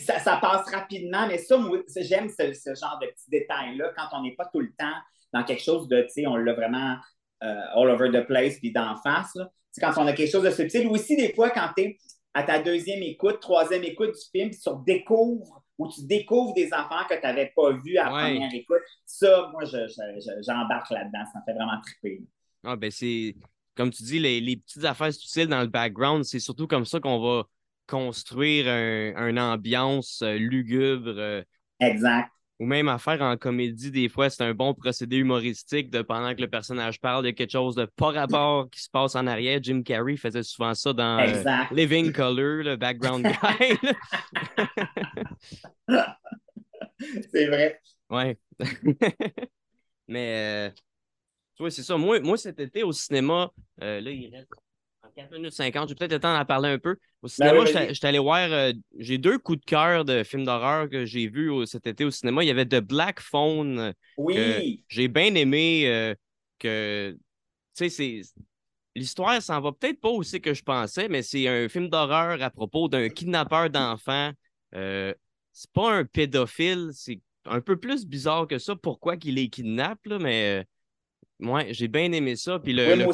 ça, ça, passe rapidement, mais ça, moi, j'aime ce, ce, genre de petits détails-là quand on n'est pas tout le temps dans quelque chose de, tu sais, on l'a vraiment euh, all over the place puis d'en face. C'est quand on a quelque chose de subtil. Ou aussi, des fois, quand tu es à ta deuxième écoute, troisième écoute du film, puis tu redécouvres ou tu découvres des enfants que tu n'avais pas vus à la première écoute. Ça, moi, j'embarque là-dedans. Ça me fait vraiment triper. Ah, ben c'est, comme tu dis, les, les petites affaires subtiles dans le background, c'est surtout comme ça qu'on va construire un, une ambiance euh, lugubre. Euh, exact. Ou même à faire en comédie, des fois, c'est un bon procédé humoristique de pendant que le personnage parle de quelque chose de pas rapport qui se passe en arrière. Jim Carrey faisait souvent ça dans euh, Living Color, le background guy. c'est vrai. Ouais. Mais, euh, c'est ça. Moi, moi, cet été au cinéma, là, il reste 4 minutes 50. J'ai peut-être le temps d'en parler un peu. Au ben cinéma, je suis allé voir. Euh, j'ai deux coups de cœur de films d'horreur que j'ai vus cet été au cinéma. Il y avait The Black Phone. Oui. J'ai bien aimé euh, que. Tu sais, c'est. L'histoire s'en va peut-être pas aussi que je pensais, mais c'est un film d'horreur à propos d'un kidnappeur d'enfants. Euh, c'est pas un pédophile, c'est un peu plus bizarre que ça. Pourquoi qu'il les kidnappe, là, mais moi, j'ai bien aimé ça. Puis le, le,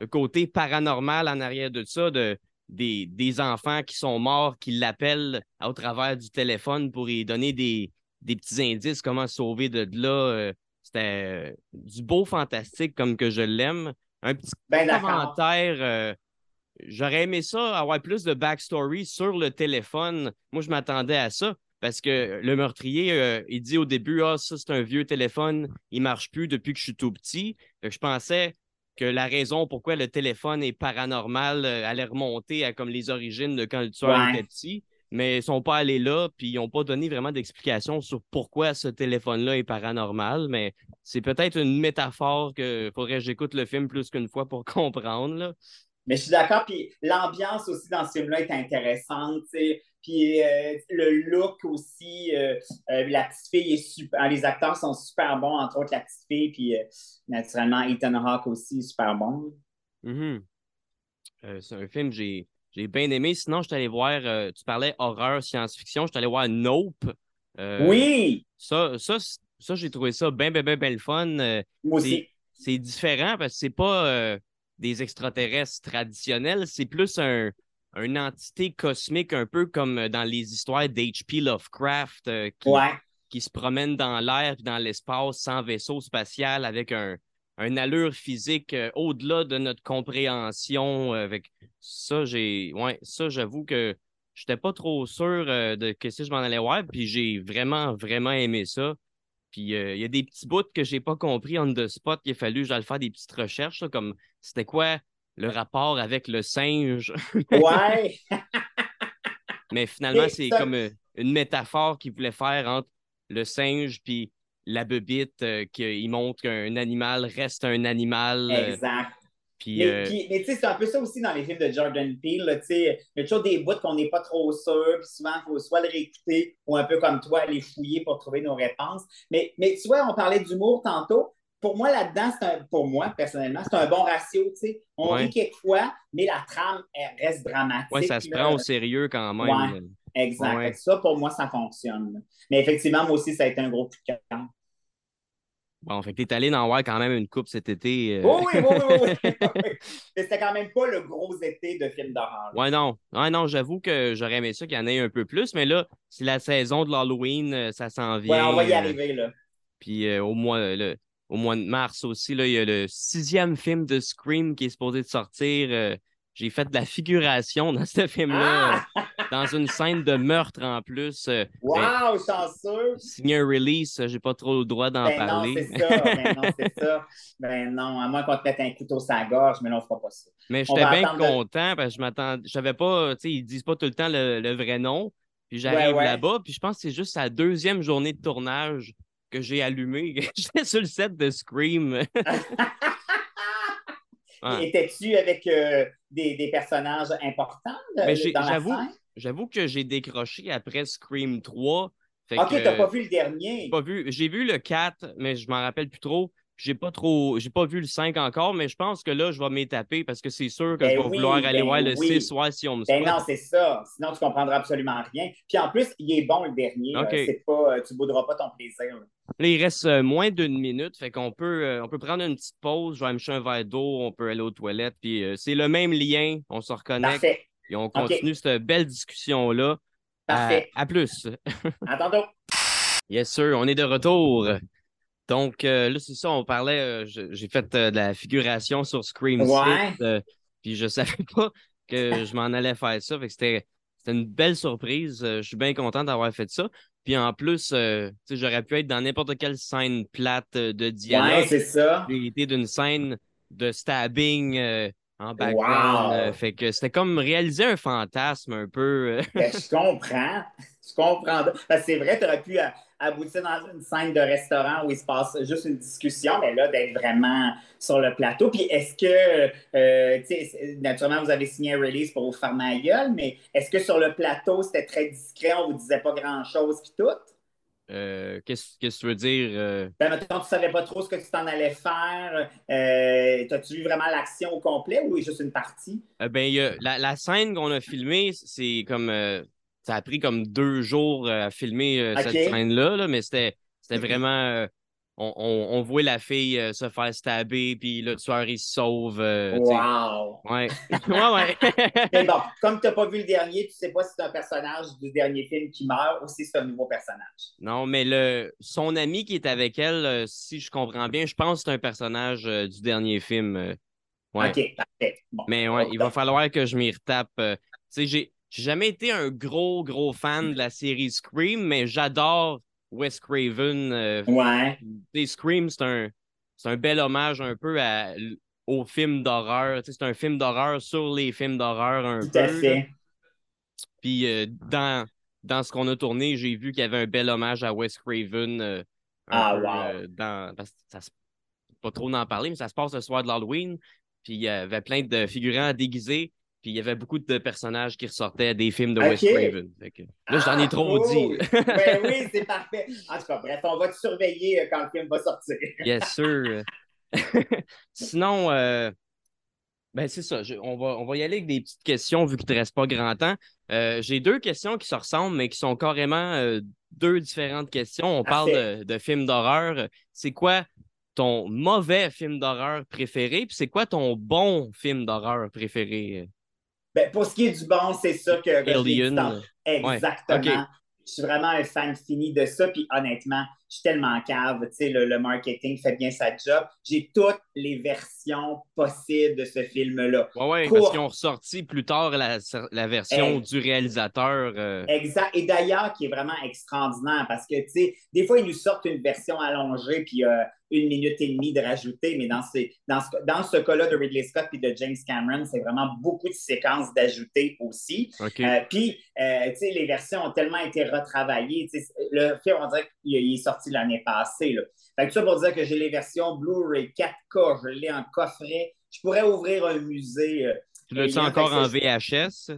le côté paranormal en arrière de ça, de, des, des enfants qui sont morts, qui l'appellent au travers du téléphone pour y donner des, des petits indices, comment sauver de là. Euh, c'était euh, du beau fantastique comme que je l'aime. Un petit ben, commentaire. Euh, j'aurais aimé ça, avoir plus de backstory sur le téléphone. Moi, je m'attendais à ça parce que le meurtrier, il dit au début Ah, ça, c'est un vieux téléphone, il marche plus depuis que je suis tout petit. je pensais que la raison pourquoi le téléphone est paranormal euh, allait remonter à comme les origines de quand le tueur était petit, mais ils sont pas allés là, puis ils n'ont pas donné vraiment d'explication sur pourquoi ce téléphone-là est paranormal, mais c'est peut-être une métaphore que faudrait que j'écoute le film plus qu'une fois pour comprendre. Là. Mais je suis d'accord, puis l'ambiance aussi dans ce film-là est intéressante, Puis euh, le look aussi, euh, euh, la petite fille est super, les acteurs sont super bons, entre autres la petite fille, puis naturellement Ethan Hawke aussi super bon. Mm-hmm. c'est un film que j'ai, j'ai bien aimé. Sinon, je suis allé voir, tu parlais horreur, science-fiction, je suis allé voir Nope. oui! Ça, ça, ça j'ai trouvé ça bien, bien, bien, bien le fun. Moi aussi. C'est différent parce que c'est pas des extraterrestres traditionnels, c'est plus un, une entité cosmique, un peu comme dans les histoires d'H.P. Lovecraft, euh, qui, se promène dans l'air et dans l'espace sans vaisseau spatial avec un, allure physique euh, au-delà de notre compréhension. Euh, avec ça, j'ai. Ouais, ça, j'avoue que je n'étais pas trop sûr de que si je m'en allais voir, puis j'ai vraiment, vraiment aimé ça. Puis euh, il y a des petits bouts que j'ai pas compris on the spot, qu'il a fallu j'allais faire des petites recherches, comme c'était quoi le rapport avec le singe? Ouais! Mais finalement, c'est comme euh, une métaphore qu'il voulait faire entre le singe puis la bebite, euh, qu'il montre qu'un animal reste un animal. Exact. Euh, mais, tu sais, c'est un peu ça aussi dans les films de Jordan Peele. Il y a toujours des bouts qu'on n'est pas trop sûr, puis souvent, il faut soit le réécouter ou un peu comme toi, aller fouiller pour trouver nos réponses. Mais, mais tu vois, on parlait d'humour tantôt. Pour moi, là-dedans, pour moi, personnellement, c'est un bon ratio. On rit quelquefois, mais la trame, elle reste dramatique. Oui, ça se prend au sérieux quand même. Ouais, exact. Ça, pour moi, ça fonctionne. Mais effectivement, moi aussi, ça a été un gros coup de cœur. Bon, fait que t'es allé dans voir quand même une coupe cet été. Euh. Oui, oui, oui, oui, oui. C'était quand même pas le gros été de films d'horreur. Ouais, non. Ouais, non, j'avoue que j'aurais aimé ça qu'il y en ait un peu plus, mais là, c'est la saison de l'Halloween, euh, ça s'en vient. Ouais, on va y euh, arriver, là. Puis au mois, au mois de mars aussi, là, il y a le sixième film de Scream qui est supposé de sortir. J'ai fait de la figuration dans ce film-là, ah! dans une scène de meurtre en plus. Euh, wow, chanceux! Signer un release, j'ai pas trop le droit d'en ben parler. Non, c'est ça, ben non, c'est ça. Ben non, à moins qu'on te mette un couteau sur la gorge, mais non, on fera pas ça. Mais j'étais bien content parce que je m'attendais, je savais pas, tu sais, ils disent pas tout le temps le, vrai nom. Puis j'arrive là-bas, puis je pense que c'est juste la deuxième journée de tournage que j'ai allumé. J'étais sur le set de Scream. Étais-tu avec euh, des, personnages importants ben, j'avoue, j'avoue que j'ai décroché après Scream 3. ok, t'as pas vu le dernier. Pas vu. J'ai vu le 4, mais je m'en rappelle plus trop. J'ai pas trop. J'ai pas vu le 5 encore, mais je pense que là, je vais m'étaper parce que c'est sûr que Ben je vais oui, vouloir aller ben voir le oui. 6, ouais, si on me Ben souhaite. non, c'est ça. Sinon, tu comprendras absolument rien. Puis en plus, il est bon le dernier. OK. Euh, c'est pas, euh, tu bouderas pas ton plaisir. là. Il reste euh, moins d'une minute, fait qu'on peut, euh, on peut prendre une petite pause. Je vais me chercher un verre d'eau, on peut aller aux toilettes, puis euh, c'est le même lien. On se reconnecte Parfait. et on continue cette belle discussion-là. À, Parfait. à plus. À tantôt. Yes, sir, on est de retour. Donc, euh, là, c'est ça, on parlait, euh, j'ai fait euh, de la figuration sur Scream Ouais. 6, puis je savais pas que je m'en allais faire ça, fait que c'était c'était une belle surprise. Je suis bien content d'avoir fait ça. Puis en plus, tu sais, j'aurais pu être dans n'importe quelle scène plate de Ouais, dialogue. c'est ça. J'ai été d'une scène de stabbing en background. Wow. euh, fait que c'était comme réaliser un fantasme un peu. Ben, je comprends. Je comprends. Que c'est vrai, tu aurais pu aboutir dans une scène de restaurant où il se passe juste une discussion, mais là, d'être vraiment sur le plateau. Puis est-ce que, euh, tu sais, c'est- naturellement, vous avez signé un release pour vous faire ma gueule, mais est-ce que sur le plateau, c'était très discret, on vous disait pas grand-chose, puis tout? Euh, Qu'est-ce que tu veux dire? euh? Ben, maintenant, tu savais pas trop ce que tu t'en allais faire. Euh, T'as-tu vu vraiment l'action au complet ou juste une partie? Euh, ben, il y a- la, la scène qu'on a filmée, c'est comme. Ça a pris comme deux jours euh, à filmer euh, cette scène-là, là, mais c'était vraiment. euh, on, on, on voit la fille euh, se faire stabber, puis le tueur, il se sauve. euh. Wow! Ouais. ouais, ouais. Mais bon, comme tu n'as pas vu le dernier, tu sais pas si c'est un personnage du dernier film qui meurt ou si c'est un nouveau personnage. non, mais le, son ami qui est avec elle, euh, si je comprends bien, je pense que c'est un personnage du dernier film. ouais. OK, parfait. Bon. Mais ouais, il va falloir que je m'y retape. tu sais, j'ai j'ai jamais été un gros, gros fan de la série Scream, mais j'adore Wes Craven. euh, Ouais, Scream, c'est un, c'est un bel hommage un peu à, au film d'horreur. C'est un film d'horreur sur les films d'horreur un tout peu. à là. fait. Puis euh, dans, dans ce qu'on a tourné, j'ai vu qu'il y avait un bel hommage à Wes Craven. euh, Ah, peu, wow. dans, parce que ça pas trop d'en parler, mais ça se passe le soir de l'Halloween. Puis il y avait plein de figurants déguisés. Puis il y avait beaucoup de personnages qui ressortaient des films de Wes Ok. Craven. Que là, j'en ai Ah, trop cool. dit. ben oui, c'est parfait. En tout cas, bref, on va te surveiller euh, quand le film va sortir. Yes, sûr. Sinon, euh, ben c'est ça. je- on, va, on va y aller avec des petites questions vu qu'il ne te reste pas grand temps. Euh, J'ai deux questions qui se ressemblent, mais qui sont carrément euh, deux différentes questions. On parle de, de films d'horreur. C'est quoi ton mauvais film d'horreur préféré? Puis c'est quoi ton bon film d'horreur préféré? Ben, pour ce qui est du bon, c'est ça que, Alien. tantôt. Exactement. Ouais. Je suis vraiment un fan fini de ça. Puis honnêtement, je suis tellement cave. Tu sais, le, le marketing fait bien sa job. J'ai toutes les versions possibles de ce film-là. Ouais, ouais, parce qu'ils ont ressorti plus tard la, la version du réalisateur. euh, Exact. Et d'ailleurs, qui est vraiment extraordinaire parce que, tu sais, des fois, ils nous sortent une version allongée puis euh, une minute et demie de rajouter, mais dans, ces, dans ce, dans ce cas-là de Ridley Scott puis de James Cameron, c'est vraiment beaucoup de séquences d'ajouter aussi. OK. Euh, puis, euh, tu sais, les versions ont tellement été retravaillées. Le film, on dirait qu'il il est sorti l'année passée. Là. Fait que ça pour dire que j'ai les versions Blu-ray 4K, je l'ai en coffret. Je pourrais ouvrir un musée. euh, tu l'as-tu Alien, encore en VHS?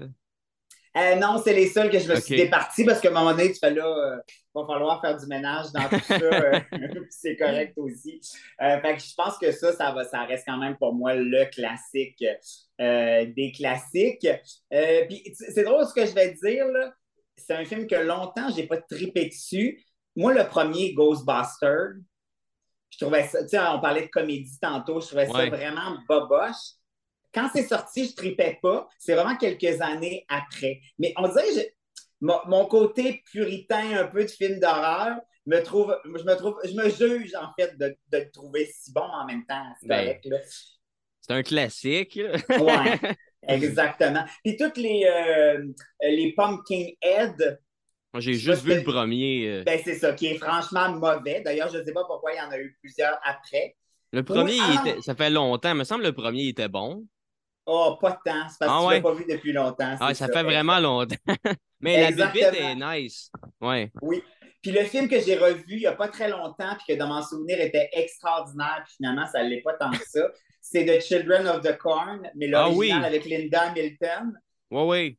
euh, non, c'est les seuls que je me suis départi parce qu'à un moment donné, tu fais là, euh, va falloir faire du ménage dans tout ça. euh, c'est correct aussi. Fait que je pense que ça, ça, va, ça reste quand même pour moi le classique des classiques. Puis c'est drôle ce que je vais te dire. C'est un film que longtemps, j'ai pas tripé dessus. Moi, le premier Ghostbuster, je trouvais ça, tu sais, on parlait de comédie tantôt, je trouvais ça vraiment boboche quand c'est sorti, je tripais pas. C'est vraiment quelques années après. Mais on dirait que je- mon, mon côté puritain un peu de film d'horreur me trouve, je me trouve, je me juge en fait de, de le trouver si bon en même temps. C'est Ben. un classique. Ouais, exactement. Puis toutes les, euh, les Moi, j'ai juste vu le premier. euh. ben c'est ça, qui est franchement mauvais. D'ailleurs, je ne sais pas pourquoi il y en a eu plusieurs après. Le premier, ah. était... ça fait longtemps. Il me semble que le premier il était bon. Oh, pas de temps. C'est parce Ah que tu ouais? l'as pas vu depuis longtemps. Ah, ça fait vraiment longtemps. Mais la bébite est nice. Ouais. Oui. Puis le film que j'ai revu il n'y a pas très longtemps, puis que dans mon souvenir était extraordinaire, puis finalement, ça ne l'est pas tant que ça, c'est The Children of the Corn, mais Ah l'original oui. avec Linda Hamilton. Ouais, ouais.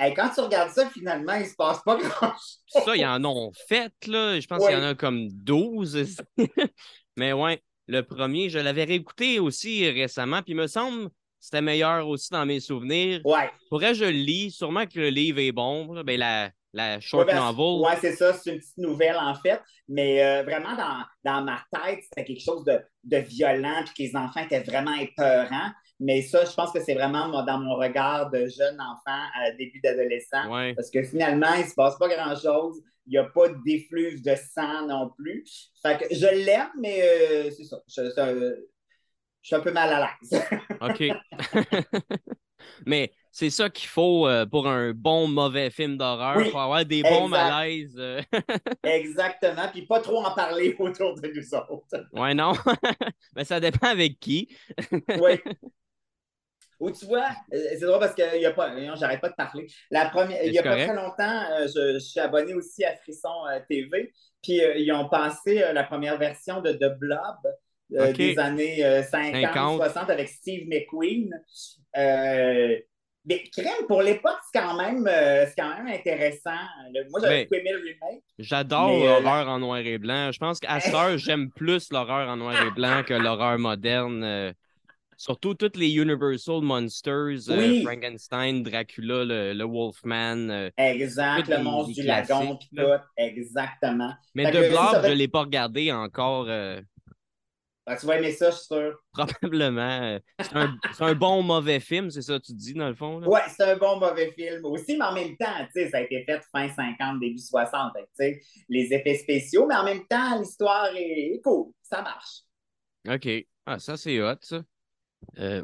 Hey, quand tu regardes ça, finalement, il ne se passe pas grand-chose. Ça, ils en ont fait, là. Je pense Ouais. qu'il y en a comme 12. Mais ouais. le premier. Je l'avais réécouté aussi récemment, puis il me semble que c'était meilleur aussi dans mes souvenirs. Ouais. Pourrais je le lis, sûrement que le livre est bon. là. Ben, la, la short Ouais, ben, novel. ouais, c'est ça, c'est une petite nouvelle en fait. Mais euh, vraiment, dans, dans ma tête, c'était quelque chose de, de violent, puis que les enfants étaient vraiment épeurants. Mais ça, je pense que c'est vraiment moi, dans mon regard de jeune enfant à début d'adolescent. Ouais. Parce que finalement, il ne se passe pas grand-chose. Il n'y a pas d'effluve de sang non plus. Fait que je l'aime, mais euh, c'est ça. Je, je- je suis un peu mal à l'aise. OK. Mais c'est ça qu'il faut euh, pour un bon, mauvais film d'horreur. Oui, Il faut avoir des bons exact. malaises. euh. Exactement. Puis pas trop en parler autour de nous autres. ouais, non. Mais ça dépend avec qui. Oui. Ou tu vois, euh, c'est drôle parce que y a pas, j'arrête pas de parler. La première, il n'y a pas très longtemps, euh, je, je suis abonné aussi à Frisson euh, TV. Puis euh, ils ont passé euh, la première version de The Blob euh, des années euh, 50, 50. 60 avec Steve McQueen. Mais crème, pour l'époque, c'est quand même quand même intéressant. Le- moi, j'avais aimé le remake. J'adore l'horreur en noir et blanc. Je pense qu'à cette heure, j'aime plus l'horreur en noir et blanc que l'horreur moderne. Surtout toutes les Universal Monsters, euh, Oui. Frankenstein, Dracula, le, le Wolfman. euh, Exact, le monstre du lagon, là. tout. Exactement. Mais Fait c'est Blob, je ne l'ai pas regardé encore. euh, Fait que tu vas aimer ça, je suis sûr. probablement. C'est un, un bon mauvais film, c'est ça que tu dis, dans le fond? là? Ouais, c'est un bon mauvais film aussi, mais en même temps, ça a été fait fin 50, début 60. Fait que, tu sais, les effets spéciaux, mais en même temps, l'histoire est, est cool. Ça marche. OK. Ah, ça, c'est hot, ça. Euh,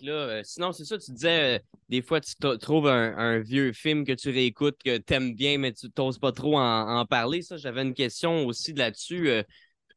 là, euh, sinon, c'est ça, tu disais, euh, des fois, tu trouves un, vieux film que tu réécoutes, que t'aimes bien, mais tu t'oses pas trop en, parler. Ça, j'avais une question aussi de là-dessus. Euh,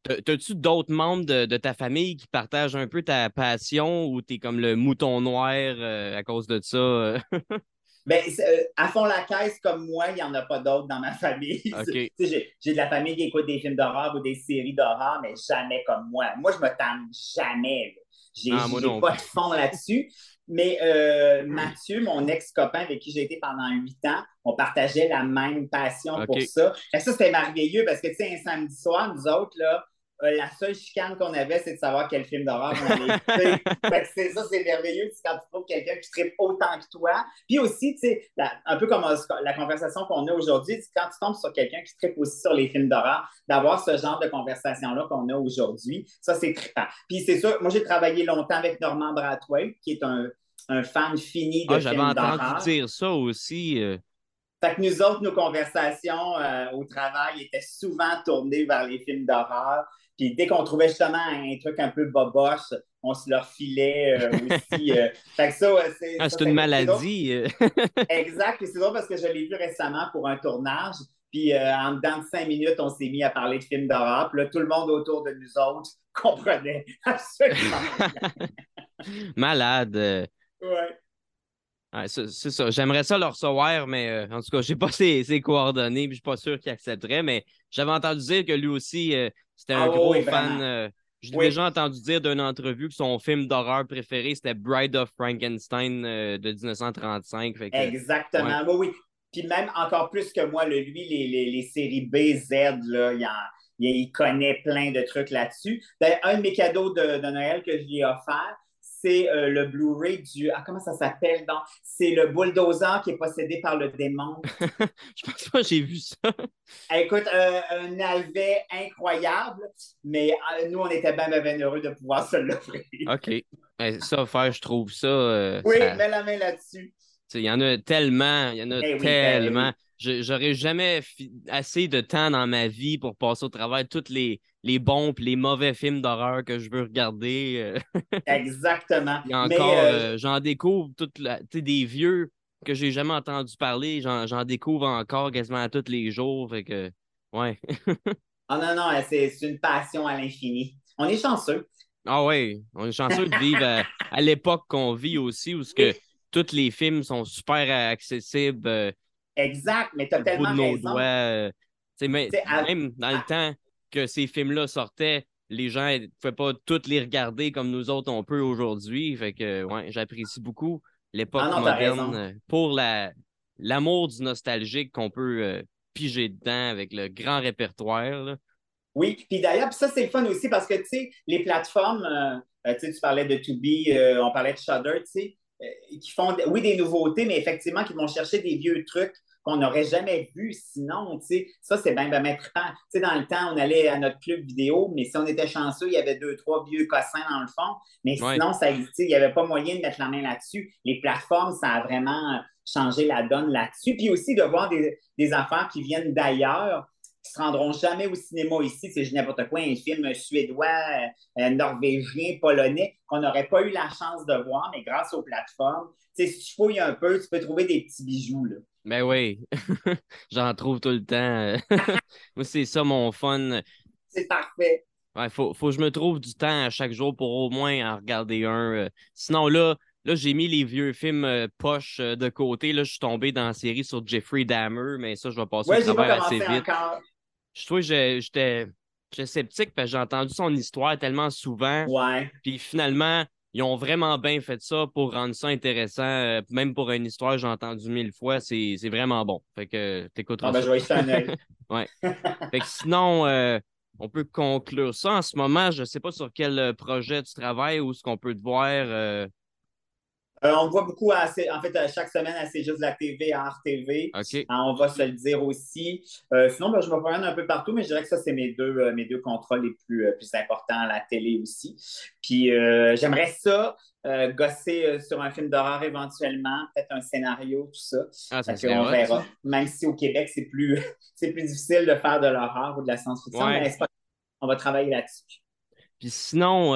t'as- T'as-tu d'autres membres de, de ta famille qui partagent un peu ta passion ou t'es comme le mouton noir à cause de ça? Ben, euh, à fond la caisse, comme moi, il n'y en a pas d'autres dans ma famille. J'ai j'ai de la famille qui écoute des films d'horreur ou des séries d'horreur, mais jamais comme moi. Moi, je me tente jamais. là. J'ai Ah, j'ai pas de fond là-dessus. Mais euh, Mathieu, mon ex-copain avec qui j'ai été pendant huit ans, on partageait la même passion pour ça. Que ça, c'était merveilleux parce que, tu sais, un samedi soir, nous autres, là, euh, la seule chicane qu'on avait, c'est de savoir quel film d'horreur on allait écouter. C'est ça, c'est merveilleux c'est quand tu trouves quelqu'un qui tripe autant que toi. Puis aussi, tu sais, un peu comme la conversation qu'on a aujourd'hui, quand tu tombes sur quelqu'un qui tripe aussi sur les films d'horreur, d'avoir ce genre de conversation-là qu'on a aujourd'hui, ça, c'est trippant. Puis c'est sûr, moi, j'ai travaillé longtemps avec Normand Brathwaite, qui est un, un fan fini de Ah, j'avais films entendu d'horreur. dire ça aussi. euh. Fait que nous autres, nos conversations euh, au travail étaient souvent tournées vers les films d'horreur. Puis dès qu'on trouvait justement un truc un peu boboche, on se leur filait euh, aussi. euh. Fait que ça, c'est. Ah, c'est une maladie. euh. Exact. C'est drôle parce que je l'ai vu récemment pour un tournage. Puis euh, en dedans de cinq minutes, on s'est mis à parler de films d'horreur. Puis là, tout le monde autour de nous autres comprenait absolument. Malade. ouais. Ouais, c'est ça. J'aimerais ça le recevoir, mais en tout cas, je n'ai pas ses, ses coordonnées, puis je suis pas sûr qu'il accepterait. Mais j'avais entendu dire que lui aussi, c'était un Ah gros fan. vraiment. euh, J'ai Oui. déjà entendu dire d'une entrevue que son film d'horreur préféré, c'était Bride of Frankenstein euh, de 1935. Fait que, Exactement. Oui, oui. Puis même encore plus que moi, le- lui, les, les, les séries B, Z, là, il, en- il- il connaît plein de trucs là-dessus. D'ailleurs, un de mes cadeaux de, de Noël que je lui ai offert, c'est euh, le Blu-ray du. Ah, comment ça s'appelle? donc? C'est le bulldozer qui est possédé par le démon. je pense pas j'ai vu ça. Eh, Écoute, euh, un alvet incroyable, mais euh, nous, on était bien, bien, bien heureux de pouvoir se l'offrir. OK. Ben, ça, faire, je trouve ça. Oui, ça- mets la main là-dessus. Il y en a tellement, il y en a Eh oui, tellement. eh J'aurais jamais assez de temps dans ma vie pour passer au travers tous les, les bons et les mauvais films d'horreur que je veux regarder. euh. Exactement. Encore, euh, euh, j'en découvre toute la, des vieux que j'ai jamais entendu parler. J'en découvre encore quasiment à tous les jours. Fait que, ouais. Ah non, non, c'est une passion à l'infini. On est chanceux. Ah ouais, on est chanceux de vivre à, à l'époque qu'on vit aussi où ce que tous les films sont super accessibles. euh, Exact, mais tu as au bout tellement de nos raison. doigts. euh, tu sais, mais, T'sais, à- même dans le temps que ces films-là sortaient, les gens ne pouvaient pas tous les regarder comme nous autres on peut aujourd'hui. Fait que ouais, j'apprécie beaucoup l'époque Ah moderne euh, pour la l'amour du nostalgique qu'on peut euh, piger dedans avec le grand répertoire. là. Oui, puis d'ailleurs, ça, c'est le fun aussi parce que, tu sais, les plateformes, euh, tu sais, tu parlais de Tubi, on parlait de Shudder, tu sais, qui font, oui, des nouveautés, mais effectivement, qui vont chercher des vieux trucs qu'on n'aurait jamais vu sinon. sais, Ça, c'est bien, bien mettre Tu sais, dans le temps, on allait à notre club vidéo, mais si on était chanceux, il y avait deux, trois vieux cossins dans le fond. Mais sinon, ça il n'y avait pas moyen de mettre la main là-dessus. Les plateformes, ça a vraiment changé la donne là-dessus. Puis aussi de voir des, des affaires qui viennent d'ailleurs qui se rendront jamais au cinéma ici, c'est n'importe quoi, un film suédois, euh, norvégien, polonais, qu'on n'aurait pas eu la chance de voir, mais grâce aux plateformes, si tu fouilles un peu, tu peux trouver des petits bijoux. Là. Ben oui, j'en trouve tout le temps. Moi, c'est ça mon fun. C'est parfait. Il faut, faut que je me trouve du temps à chaque jour pour au moins en regarder un. Euh. Sinon, là, là j'ai mis les vieux films euh, poches euh, de côté. Là, je suis tombé dans la série sur Jeffrey Dahmer, mais ça, je vais passer ouais, au travers assez vite. Encore. Je trouve que j'étais sceptique parce que j'ai entendu son histoire tellement souvent. Ouais. Puis finalement, ils ont vraiment bien fait ça pour rendre ça intéressant. Euh, même pour une histoire, j'ai entendu mille fois, c'est vraiment bon. Fait que t'écouteras ah, ben, Je vais œil. ouais. fait que sinon, euh, on peut conclure ça. En ce moment, je ne sais pas sur quel euh, projet tu travailles ou ce qu'on peut te voir. Euh, on voit beaucoup, en fait, chaque semaine, c'est juste la TV, à RTV. Euh, on va se le dire aussi. Euh, sinon, ben, je me promène un peu partout, mais je dirais que ça, c'est mes deux, mes deux contrats les plus, plus importants à la télé aussi. Puis, j'aimerais ça, gosser sur un film d'horreur éventuellement, peut-être un scénario, tout ça. Ah, ça on verra. Même si au Québec, c'est plus, c'est plus difficile de faire de l'horreur ou de la science-fiction, mais on va travailler là-dessus. Puis sinon,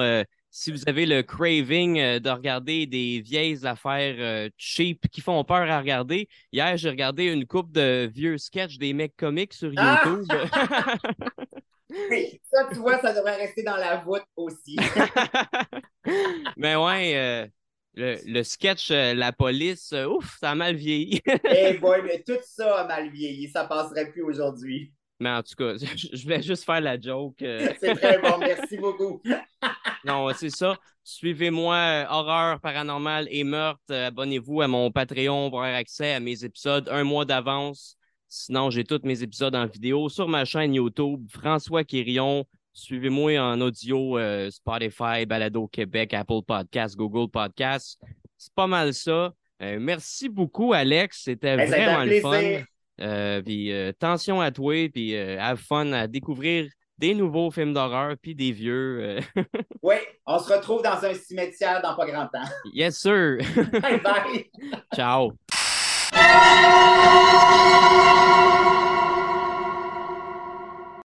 si vous avez le craving euh, de regarder des vieilles affaires euh, cheap qui font peur à regarder, hier, j'ai regardé une coupe de vieux sketchs des mecs comiques sur ah! YouTube. oui, ça, tu vois, ça devrait rester dans la voûte aussi. Mais ouais, euh, le, sketch La police, ouf, ça a mal vieilli. Eh boy, mais tout ça a mal vieilli. Ça passerait plus aujourd'hui. Mais en tout cas, je voulais juste faire la joke. C'est très bon, merci beaucoup. non, c'est ça. Suivez-moi, euh, horreur, paranormal et meurtre. Euh, abonnez-vous à mon Patreon pour avoir accès à mes épisodes un mois d'avance. Sinon, j'ai tous mes épisodes en vidéo sur ma chaîne YouTube, François Quirion. Suivez-moi en audio, euh, Spotify, Balado Québec, Apple Podcasts, Google Podcasts. C'est pas mal ça. merci beaucoup, Alex. C'était vraiment le fun. Puis attention à toi, puis have fun à découvrir des nouveaux films d'horreur puis des vieux. Euh. oui, on se retrouve dans un cimetière dans pas grand temps. Yes, sir. bye bye. Ciao.